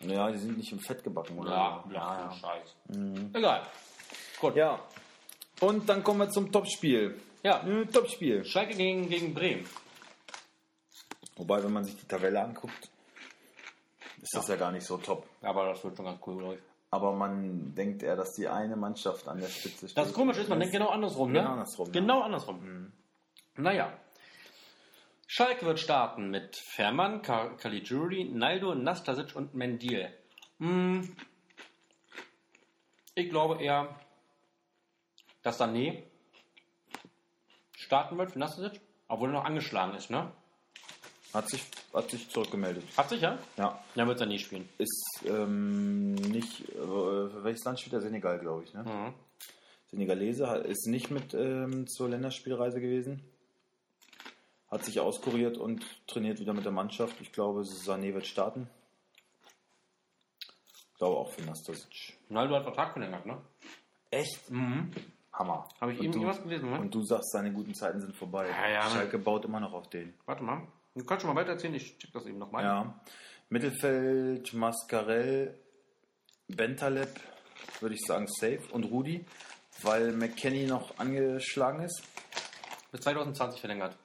Speaker 1: Ja, die sind nicht im Fett gebacken, oder?
Speaker 2: Ja, ja, ja. Scheiß. Egal. Gut.
Speaker 1: Ja. Und dann kommen wir zum Topspiel.
Speaker 2: Ja.
Speaker 1: Äh, Topspiel.
Speaker 2: Schalke gegen, gegen Bremen.
Speaker 1: Wobei, wenn man sich die Tabelle anguckt, ist das ja gar nicht so top.
Speaker 2: Aber das wird schon ganz cool, glaube ich.
Speaker 1: Aber man denkt eher, dass die eine Mannschaft an der Spitze steht.
Speaker 2: Das Komische ist, man denkt genau andersrum, ne?
Speaker 1: Genau andersrum, ja.
Speaker 2: Genau andersrum. Naja. Schalke wird starten mit Fährmann, Caligiuri, Naldo, Nastasic und Mendil. Hm. Ich glaube eher, dass Sané starten wird für Nastasic, obwohl er noch angeschlagen ist, ne?
Speaker 1: Hat sich, hat sich zurückgemeldet.
Speaker 2: Hat sich ja?
Speaker 1: Ja.
Speaker 2: Dann wird Sané spielen.
Speaker 1: Ist ähm, nicht, äh, für welches Land spielt er? Senegal, glaube ich. Ne?
Speaker 2: Mhm.
Speaker 1: Senegalese ist nicht mit ähm, zur Länderspielreise gewesen. Hat sich auskuriert und trainiert wieder mit der Mannschaft. Ich glaube, Sané wird starten. Ich glaube auch für Nastasic.
Speaker 2: Naldo hat Vertrag verlängert, ne?
Speaker 1: Echt?
Speaker 2: Mhm.
Speaker 1: Hammer.
Speaker 2: Habe ich
Speaker 1: Und
Speaker 2: eben
Speaker 1: du-
Speaker 2: irgendwas gelesen, ne?
Speaker 1: Und du sagst, seine guten Zeiten sind vorbei.
Speaker 2: Ja, ja, ne.
Speaker 1: Schalke baut immer noch auf den.
Speaker 2: Warte mal. Du kannst schon mal weiter erzählen, ich check das eben nochmal.
Speaker 1: Ja. Mittelfeld, Mascarell, Bentaleb, würde ich sagen, safe. Und Rudi, weil McKenny noch angeschlagen ist.
Speaker 2: Bis 2020 verlängert.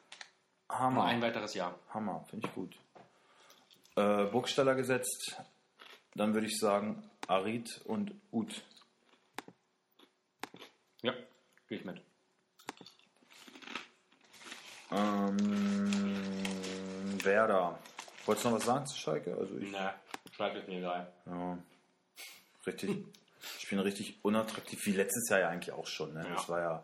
Speaker 1: Hammer.
Speaker 2: ein weiteres Jahr.
Speaker 1: Hammer, finde ich gut. Äh, Burgstaller gesetzt. Dann würde ich sagen, Arid und Ut.
Speaker 2: Ja, gehe ich mit.
Speaker 1: Ähm, Werder. Wolltest du noch was sagen zu Schalke? Also ich,
Speaker 2: Ne, Schalke ist mir egal.
Speaker 1: ja, richtig, ich bin richtig unattraktiv, wie letztes Jahr ja eigentlich auch schon. Ne?
Speaker 2: Ja.
Speaker 1: Das war ja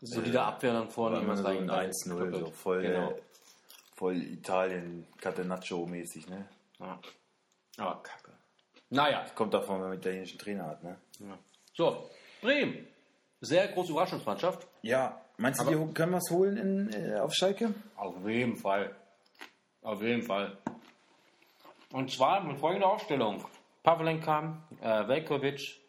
Speaker 2: Solide Abwehr dann vorne.
Speaker 1: immer so ein
Speaker 2: rein-
Speaker 1: 1-0, so voll,
Speaker 2: Genau.
Speaker 1: voll Italien, Catenaccio-mäßig. Ne?
Speaker 2: Ja. Aber kacke. Naja,
Speaker 1: Kommt davon, wenn man einen italienischen Trainer hat. Ne?
Speaker 2: ja. so. Bremen. Sehr große Überraschungsmannschaft.
Speaker 1: Ja, meinst du, die können was holen in, äh, auf Schalke?
Speaker 2: Auf jeden Fall. Auf jeden Fall. Und zwar mit folgender Aufstellung. Pavlenka, äh, Velkovic,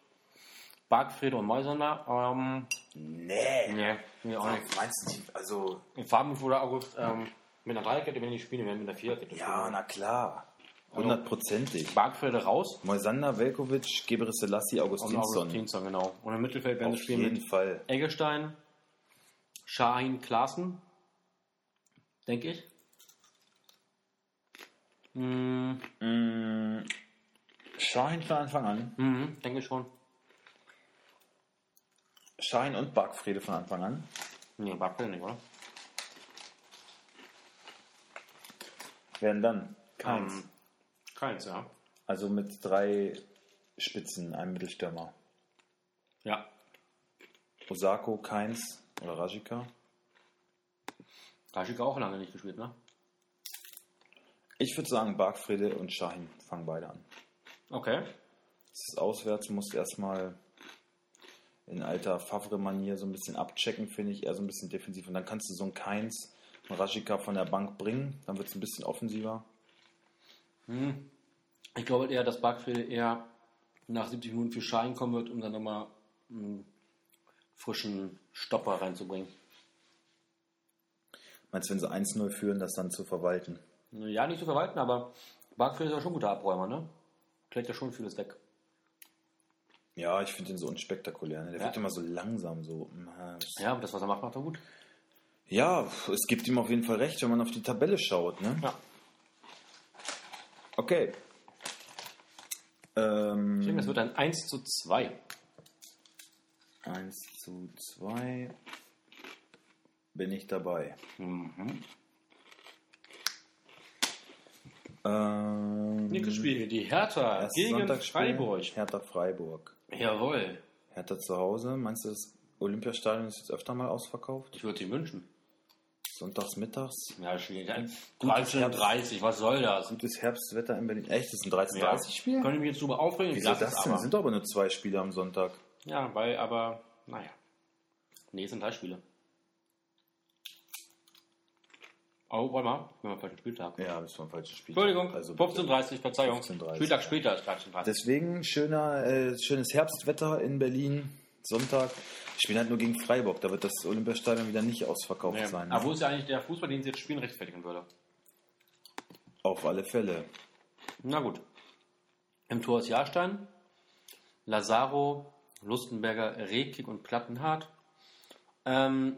Speaker 2: Bargfried und Meusener. Ähm,
Speaker 1: Nee.
Speaker 2: nee, nee, auch nicht.
Speaker 1: Meinst du, die- also,
Speaker 2: In Farben wurde August ähm, mit einer Dreierkette, wenn die spielen, werden mit einer Viererkette
Speaker 1: ja,
Speaker 2: spielen.
Speaker 1: na klar. Hundertprozentig.
Speaker 2: Bargfrede raus.
Speaker 1: Moisander, Velkovic, Gebre Selassie,
Speaker 2: Und
Speaker 1: Augustinsson.
Speaker 2: Augustinsson, genau. Und im Mittelfeld werden
Speaker 1: Auf
Speaker 2: wir spielen
Speaker 1: jeden
Speaker 2: mit
Speaker 1: Fall.
Speaker 2: Eggestein, Shahin, Klaassen. Denke ich. Mhm,
Speaker 1: Mm, Schein von Anfang an.
Speaker 2: mhm, denke ich schon.
Speaker 1: Schein und Bargfrede von Anfang an.
Speaker 2: Nee, Bargfrede nicht, oder?
Speaker 1: Werden dann keins.
Speaker 2: Ähm, keins, ja.
Speaker 1: Also mit drei Spitzen, einem Mittelstürmer.
Speaker 2: Ja.
Speaker 1: Osako, Keins oder Rajika.
Speaker 2: Kaschik auch lange nicht gespielt, ne?
Speaker 1: Ich würde sagen, Bargfrede und Schein fangen beide an.
Speaker 2: Okay.
Speaker 1: Das ist auswärts, musst erstmal in alter Favre-Manier so ein bisschen abchecken, finde ich, eher so ein bisschen defensiv. Und dann kannst du so einen Keins, einen Rajika von der Bank bringen, dann wird es ein bisschen offensiver.
Speaker 2: Hm. Ich glaube eher, dass Bargfrede eher nach 70 Minuten für Schein kommen wird, um dann nochmal einen frischen Stopper reinzubringen.
Speaker 1: Meinst du, wenn sie 1-0 führen, das dann zu verwalten?
Speaker 2: Ja, nicht zu verwalten, aber Bargfrede ist ja schon ein guter Abräumer, ne? Klärt ja schon vieles weg.
Speaker 1: Ja, ich finde ihn so unspektakulär. Ne? Der
Speaker 2: Ja.
Speaker 1: wird immer so langsam, so. äh,
Speaker 2: Ja, das, was er macht, macht er gut.
Speaker 1: Ja, es gibt ihm auf jeden Fall recht, wenn man auf die Tabelle schaut. Ne?
Speaker 2: Ja.
Speaker 1: Okay. Ähm,
Speaker 2: Ich denke, das wird ein 1 zu 2.
Speaker 1: 1 zu 2 bin ich dabei.
Speaker 2: Mhm.
Speaker 1: Ähm,
Speaker 2: Nächstes Spiel, die Hertha gegen Freiburg.
Speaker 1: Hertha Freiburg.
Speaker 2: Jawohl.
Speaker 1: Hertha zu Hause. Meinst du, das Olympiastadion ist jetzt öfter mal ausverkauft?
Speaker 2: Ich würde sie wünschen.
Speaker 1: Sonntags mittags.
Speaker 2: Ja,
Speaker 1: Gutes
Speaker 2: 13.30 was soll das?
Speaker 1: Gutes Herbstwetter in Berlin. Echt, das ist ein 13.30-Spiel?
Speaker 2: Können wir jetzt drüber aufregen?
Speaker 1: Wieso das denn? Es sind doch aber nur zwei Spiele am Sonntag.
Speaker 2: Ja, weil, aber, naja. Nee, es sind drei Spiele. Oh, warte mal, wir haben einen falschen Spieltag.
Speaker 1: Ja, das war ein falsches Spiel.
Speaker 2: Entschuldigung,
Speaker 1: Also
Speaker 2: 15.30 Verzeihung.
Speaker 1: 15:30,
Speaker 2: Spieltag
Speaker 1: ja.
Speaker 2: später ist 13.30
Speaker 1: Deswegen schöner, äh, schönes Herbstwetter in Berlin. Sonntag. Ich spiele halt nur gegen Freiburg. Da wird das Olympiastadion wieder nicht ausverkauft
Speaker 2: Ja.
Speaker 1: sein.
Speaker 2: Aber wo ist ja eigentlich der Fußball, den sie jetzt spielen, rechtfertigen würde?
Speaker 1: Auf alle Fälle.
Speaker 2: Na gut. Im Tor ist Jahrstein, Lazaro, Lustenberger, Rekik und Plattenhardt. Ähm,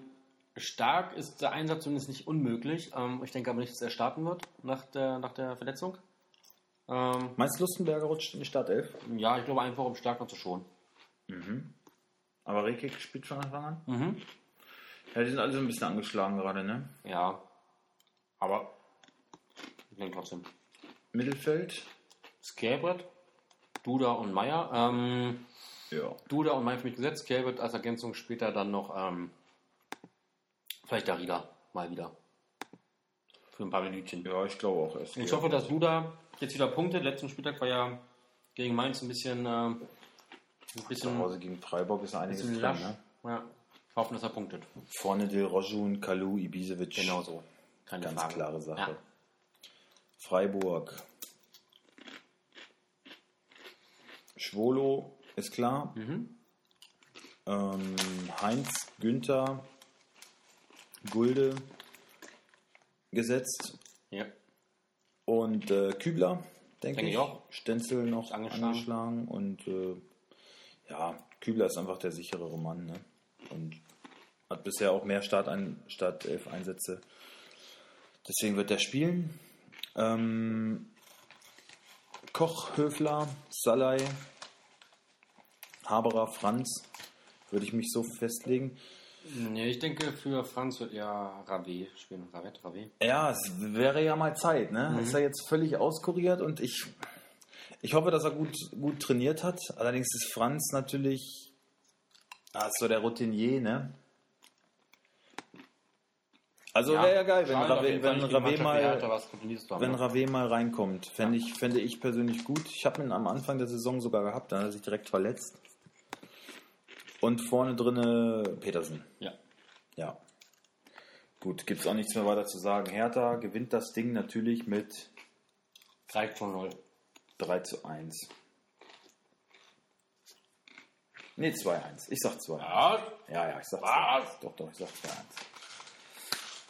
Speaker 2: stark ist der Einsatz zumindest nicht unmöglich. Ähm, ich denke aber nicht, dass er starten wird nach der, nach der Verletzung. Ähm,
Speaker 1: Meinst du, Lustenberger rutscht in die Startelf?
Speaker 2: ja, ich glaube einfach, um stark noch zu schonen.
Speaker 1: Aber Rekik spielt von Anfang an?
Speaker 2: Mhm.
Speaker 1: Ja, die sind alle so ein bisschen angeschlagen gerade, ne?
Speaker 2: Ja. Aber ich denke trotzdem.
Speaker 1: Mittelfeld?
Speaker 2: Skelbrett, Duda und Meier. Ähm,
Speaker 1: Ja.
Speaker 2: Duda und Meier für mich gesetzt. Skelbrett als Ergänzung später dann noch ähm, vielleicht Darida mal wieder. Für ein paar Minütchen.
Speaker 1: Ja, ich glaube auch erst.
Speaker 2: Ich hoffe, dass Duda jetzt wieder punktet. Letzten Spieltag war ja gegen Mainz ein bisschen, ähm, ein
Speaker 1: Zu
Speaker 2: bisschen,
Speaker 1: Hause gegen Freiburg ist einiges
Speaker 2: bisschen
Speaker 1: drin,
Speaker 2: lasch.
Speaker 1: ne?
Speaker 2: Ja. Hoffen, dass er punktet.
Speaker 1: Vorne Del Rojun, Kalu, Ibisevic.
Speaker 2: Genau so. Keine
Speaker 1: Ganz
Speaker 2: Frage.
Speaker 1: klare Sache.
Speaker 2: Ja.
Speaker 1: Freiburg. Schwolo ist klar.
Speaker 2: Mhm.
Speaker 1: Ähm, Heinz, Günther, Gulde gesetzt.
Speaker 2: Ja.
Speaker 1: Und äh, Kübler, denke
Speaker 2: Denke
Speaker 1: ich.
Speaker 2: auch.
Speaker 1: Stenzel noch
Speaker 2: angeschlagen.
Speaker 1: angeschlagen. Und äh, ja, Kübler ist einfach der sicherere Mann. Ne? Und hat bisher auch mehr Start Startelf Einsätze. Deswegen wird er spielen. Ähm, Koch, Höfler, Salai, Haberer, Franz. Würde ich mich so festlegen.
Speaker 2: Nee, ich denke, für Franz wird eher Rave spielen. Ravet, Rave.
Speaker 1: Ja, es wäre ja mal Zeit, ne? Ist er jetzt völlig auskuriert und ich, ich hoffe, dass er gut, gut trainiert hat. Allerdings ist Franz natürlich ah, ist so der Routinier, ne? Also wäre ja geil, wenn
Speaker 2: Fall
Speaker 1: wenn mal, wenn
Speaker 2: ne?
Speaker 1: Mal reinkommt. Fände ich, fände ich persönlich gut. Ich habe ihn am Anfang der Saison sogar gehabt, dann hat er sich direkt verletzt. Und vorne drinne Petersen.
Speaker 2: Ja.
Speaker 1: Ja. Gut, gibt es auch nichts mehr weiter zu sagen. Hertha gewinnt das Ding natürlich mit
Speaker 2: 3 zu 0.
Speaker 1: 3 zu 1. Nee, 2-1. Ich sag 2.
Speaker 2: Ja,
Speaker 1: Ja, ja, ich sag
Speaker 2: Was?
Speaker 1: 2-1. Doch, doch, ich sag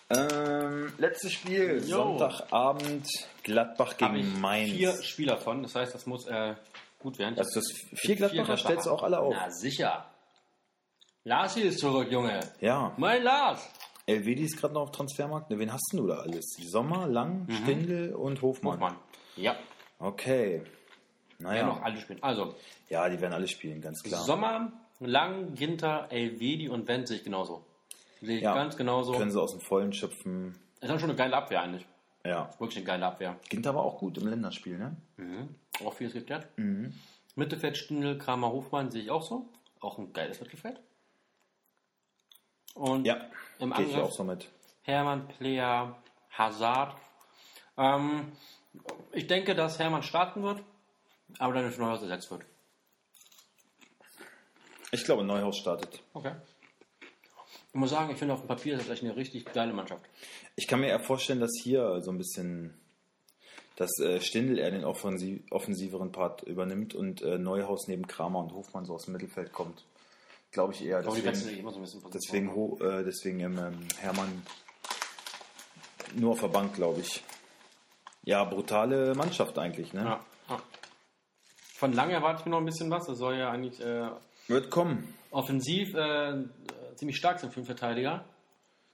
Speaker 1: 2-1. Ähm, letztes Spiel,
Speaker 2: Jo.
Speaker 1: Sonntagabend, Gladbach
Speaker 2: Habe ich
Speaker 1: gegen Mainz.
Speaker 2: vier Spieler von, das heißt, das muss äh, gut werden.
Speaker 1: Das ist das vier Gladbacher, stellst du auch alle auf?
Speaker 2: Na sicher. Larsi ist zurück, Junge.
Speaker 1: Ja.
Speaker 2: Mein Lars.
Speaker 1: Elvedi ist gerade noch auf Transfermarkt. Ne, wen hast du da alles? Sommer, Lang, Stindl und Hofmann.
Speaker 2: Hofmann. Ja,
Speaker 1: Okay.
Speaker 2: ja.
Speaker 1: Naja.
Speaker 2: noch alle spielen. Also,
Speaker 1: Ja, die werden alle spielen, ganz klar.
Speaker 2: Sommer, Lang, Ginter, Elvedi und ich genauso. Sehe ich
Speaker 1: ja.
Speaker 2: ganz genauso.
Speaker 1: Können sie aus dem Vollen schöpfen.
Speaker 2: ist dann schon eine geile Abwehr eigentlich.
Speaker 1: Ja.
Speaker 2: Wirklich eine geile Abwehr.
Speaker 1: Ginter war auch gut im Länderspiel, ne?
Speaker 2: Mhm. Auch vieles geklärt.
Speaker 1: Mhm.
Speaker 2: Mittelfeld, Stindl, Kramer, Hofmann sehe ich auch so. Auch ein geiles Mittelfeld. Und
Speaker 1: Ja.
Speaker 2: im
Speaker 1: Gehe ich
Speaker 2: Angriff
Speaker 1: auch so mit.
Speaker 2: Hermann, Player, Hazard. Ähm, ich denke, dass Hermann starten wird, aber dann durch Neuhaus ersetzt wird.
Speaker 1: Ich glaube, Neuhaus startet.
Speaker 2: Okay. Ich muss sagen, ich finde auf dem Papier ist das echt eine richtig geile Mannschaft.
Speaker 1: Ich kann mir eher vorstellen, dass hier so ein bisschen, dass äh, Stindl eher den offensiv, offensiveren Part übernimmt und äh, Neuhaus neben Kramer und Hofmann so aus dem Mittelfeld kommt. Glaube ich eher.
Speaker 2: Ich glaube,
Speaker 1: Deswegen,
Speaker 2: so ein bisschen Position.
Speaker 1: deswegen, Ho- äh, deswegen ähm, ähm, Hermann nur auf der Bank, glaube ich. Ja, brutale Mannschaft eigentlich. Ne?
Speaker 2: Ja. Von Lang erwarte ich mir noch ein bisschen was. Das soll ja eigentlich äh,
Speaker 1: Wird kommen.
Speaker 2: offensiv äh, ziemlich stark sein für den Verteidiger.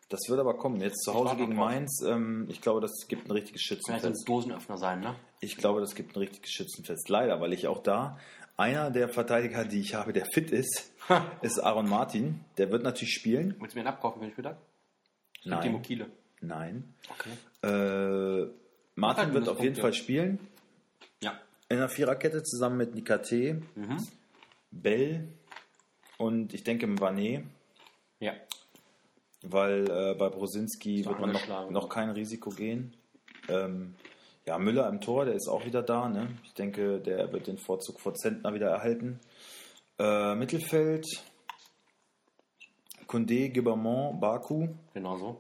Speaker 1: Das wird aber kommen. Jetzt zu Hause gegen. Mainz. Ähm, ich glaube, das gibt ein richtiges
Speaker 2: Vielleicht ein
Speaker 1: Schützenfest.
Speaker 2: Dosenöffner sein, ne?
Speaker 1: Ich glaube, das gibt ein richtiges Schützenfest. Leider, weil ich auch da einer der Verteidiger, die ich habe, der fit ist, ist Aaron Martin. Der wird natürlich spielen.
Speaker 2: Willst du mir einen abkaufen den Spieltag? Die
Speaker 1: Nein.
Speaker 2: Mokile.
Speaker 1: Nein.
Speaker 2: Okay.
Speaker 1: Äh, Martin wird auf jeden. Fall spielen.
Speaker 2: Ja.
Speaker 1: In der Viererkette zusammen mit Nikate,
Speaker 2: Mhm.
Speaker 1: Bell und ich denke Mbané,
Speaker 2: Ja.
Speaker 1: weil äh, bei Brosinski wird man noch, noch kein Risiko gehen. Ähm, ja, Müller im Tor, der ist auch wieder da. Ne? Ich denke, der wird den Vorzug vor Zentner wieder erhalten. Äh, Mittelfeld, Condé, Gibbermont, Baku.
Speaker 2: Genau so.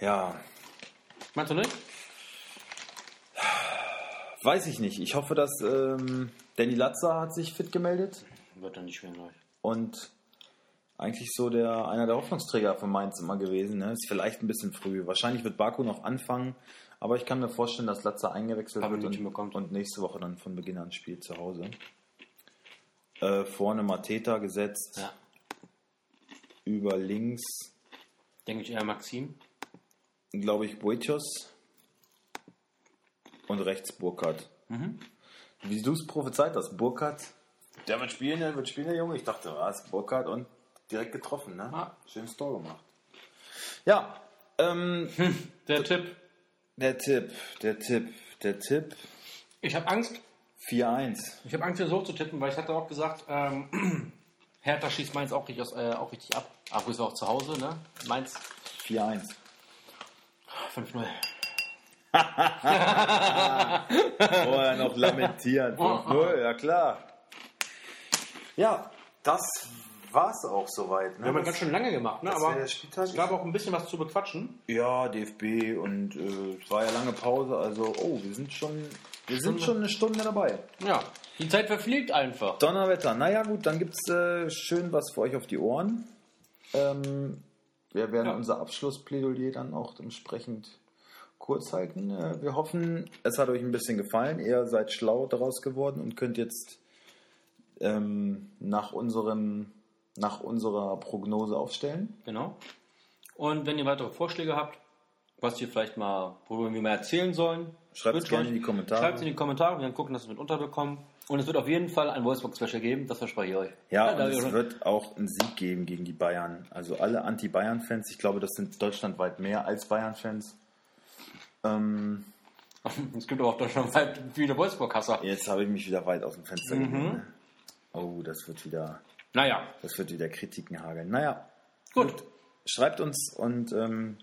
Speaker 1: Ja,
Speaker 2: Meinst du nicht?
Speaker 1: weiß ich nicht. Ich hoffe, dass ähm, Danny Latza hat sich fit gemeldet
Speaker 2: Wird dann nicht spielen, ich.
Speaker 1: und eigentlich so der einer der Hoffnungsträger von Mainz immer gewesen. Ne? Ist vielleicht ein bisschen früh. Wahrscheinlich wird Baku noch anfangen, aber ich kann mir vorstellen, dass Latza eingewechselt wird und, und nächste Woche dann von Beginn an spielt zu Hause. Äh, vorne Mateta gesetzt,
Speaker 2: Ja.
Speaker 1: über links,
Speaker 2: Denke ich eher Maxim.
Speaker 1: glaube ich, Boetios und rechts Burkhardt.
Speaker 2: Mhm.
Speaker 1: Wie du es prophezeit hast, Burkhardt, der wird spielen, der wird spielen, der Junge. Ich dachte, was, Burkhardt und direkt getroffen, ne?
Speaker 2: Ah.
Speaker 1: Schönes Tor gemacht. Ja, ähm,
Speaker 2: Der Tipp.
Speaker 1: Der Tipp, der Tipp, der Tipp,
Speaker 2: Ich habe Angst.
Speaker 1: 4-1.
Speaker 2: Ich habe Angst, hier so zu tippen, weil ich hatte auch gesagt, ähm, Hertha schießt Mainz auch richtig, aus, äh, auch richtig ab. Ach, ist auch zu Hause, ne? Mainz
Speaker 1: 4-1.
Speaker 2: 5-0.
Speaker 1: Vorher noch lamentieren. 5-0, ja klar. Ja, das war's auch soweit. Ne?
Speaker 2: Wir haben ja ganz schön lange gemacht, ne? Aber es gab auch ein bisschen was zu bequatschen.
Speaker 1: Ja, DFB und äh, es war ja lange Pause, also oh, wir sind schon, wir sind schon eine Stunde dabei.
Speaker 2: Ja, die Zeit verfliegt einfach.
Speaker 1: Donnerwetter, naja gut, dann gibt's äh, schön was für euch auf die Ohren. Ähm, wir werden
Speaker 2: Ja.
Speaker 1: unser Abschlussplädoyer dann auch entsprechend kurz halten. Äh, wir hoffen, es hat euch ein bisschen gefallen. Ihr seid schlau daraus geworden und könnt jetzt ähm, nach, unserem, nach unserer Prognose aufstellen.
Speaker 2: Genau. Und wenn ihr weitere Vorschläge habt, was ihr vielleicht mal, worüber wir mal erzählen sollen,
Speaker 1: Schreibt es gerne
Speaker 2: euch-
Speaker 1: in die Kommentare.
Speaker 2: Schreibt es in die Kommentare, wir werden gucken, dass wir es mit unterbekommen. Und es wird auf jeden Fall ein Voicebox-Special geben, das verspreche ich euch.
Speaker 1: Ja,
Speaker 2: da
Speaker 1: und
Speaker 2: wir
Speaker 1: es wird auch einen Sieg geben gegen die Bayern. Also alle Anti-Bayern-Fans, ich glaube, das sind deutschlandweit mehr als Bayern-Fans. Ähm,
Speaker 2: es gibt aber auch deutschlandweit viele Voicebox-Hasser.
Speaker 1: jetzt habe ich mich wieder weit aus dem Fenster
Speaker 2: Mhm.
Speaker 1: gelegt. Ne? Oh, das wird wieder,
Speaker 2: Naja,
Speaker 1: das wird wieder Kritiken hageln. Naja,
Speaker 2: gut.
Speaker 1: schreibt uns und ähm,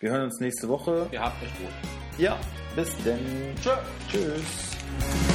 Speaker 1: wir hören uns nächste Woche.
Speaker 2: Ihr habt euch gut.
Speaker 1: Ja, bis denn.
Speaker 2: Tschö.
Speaker 1: Tschüss.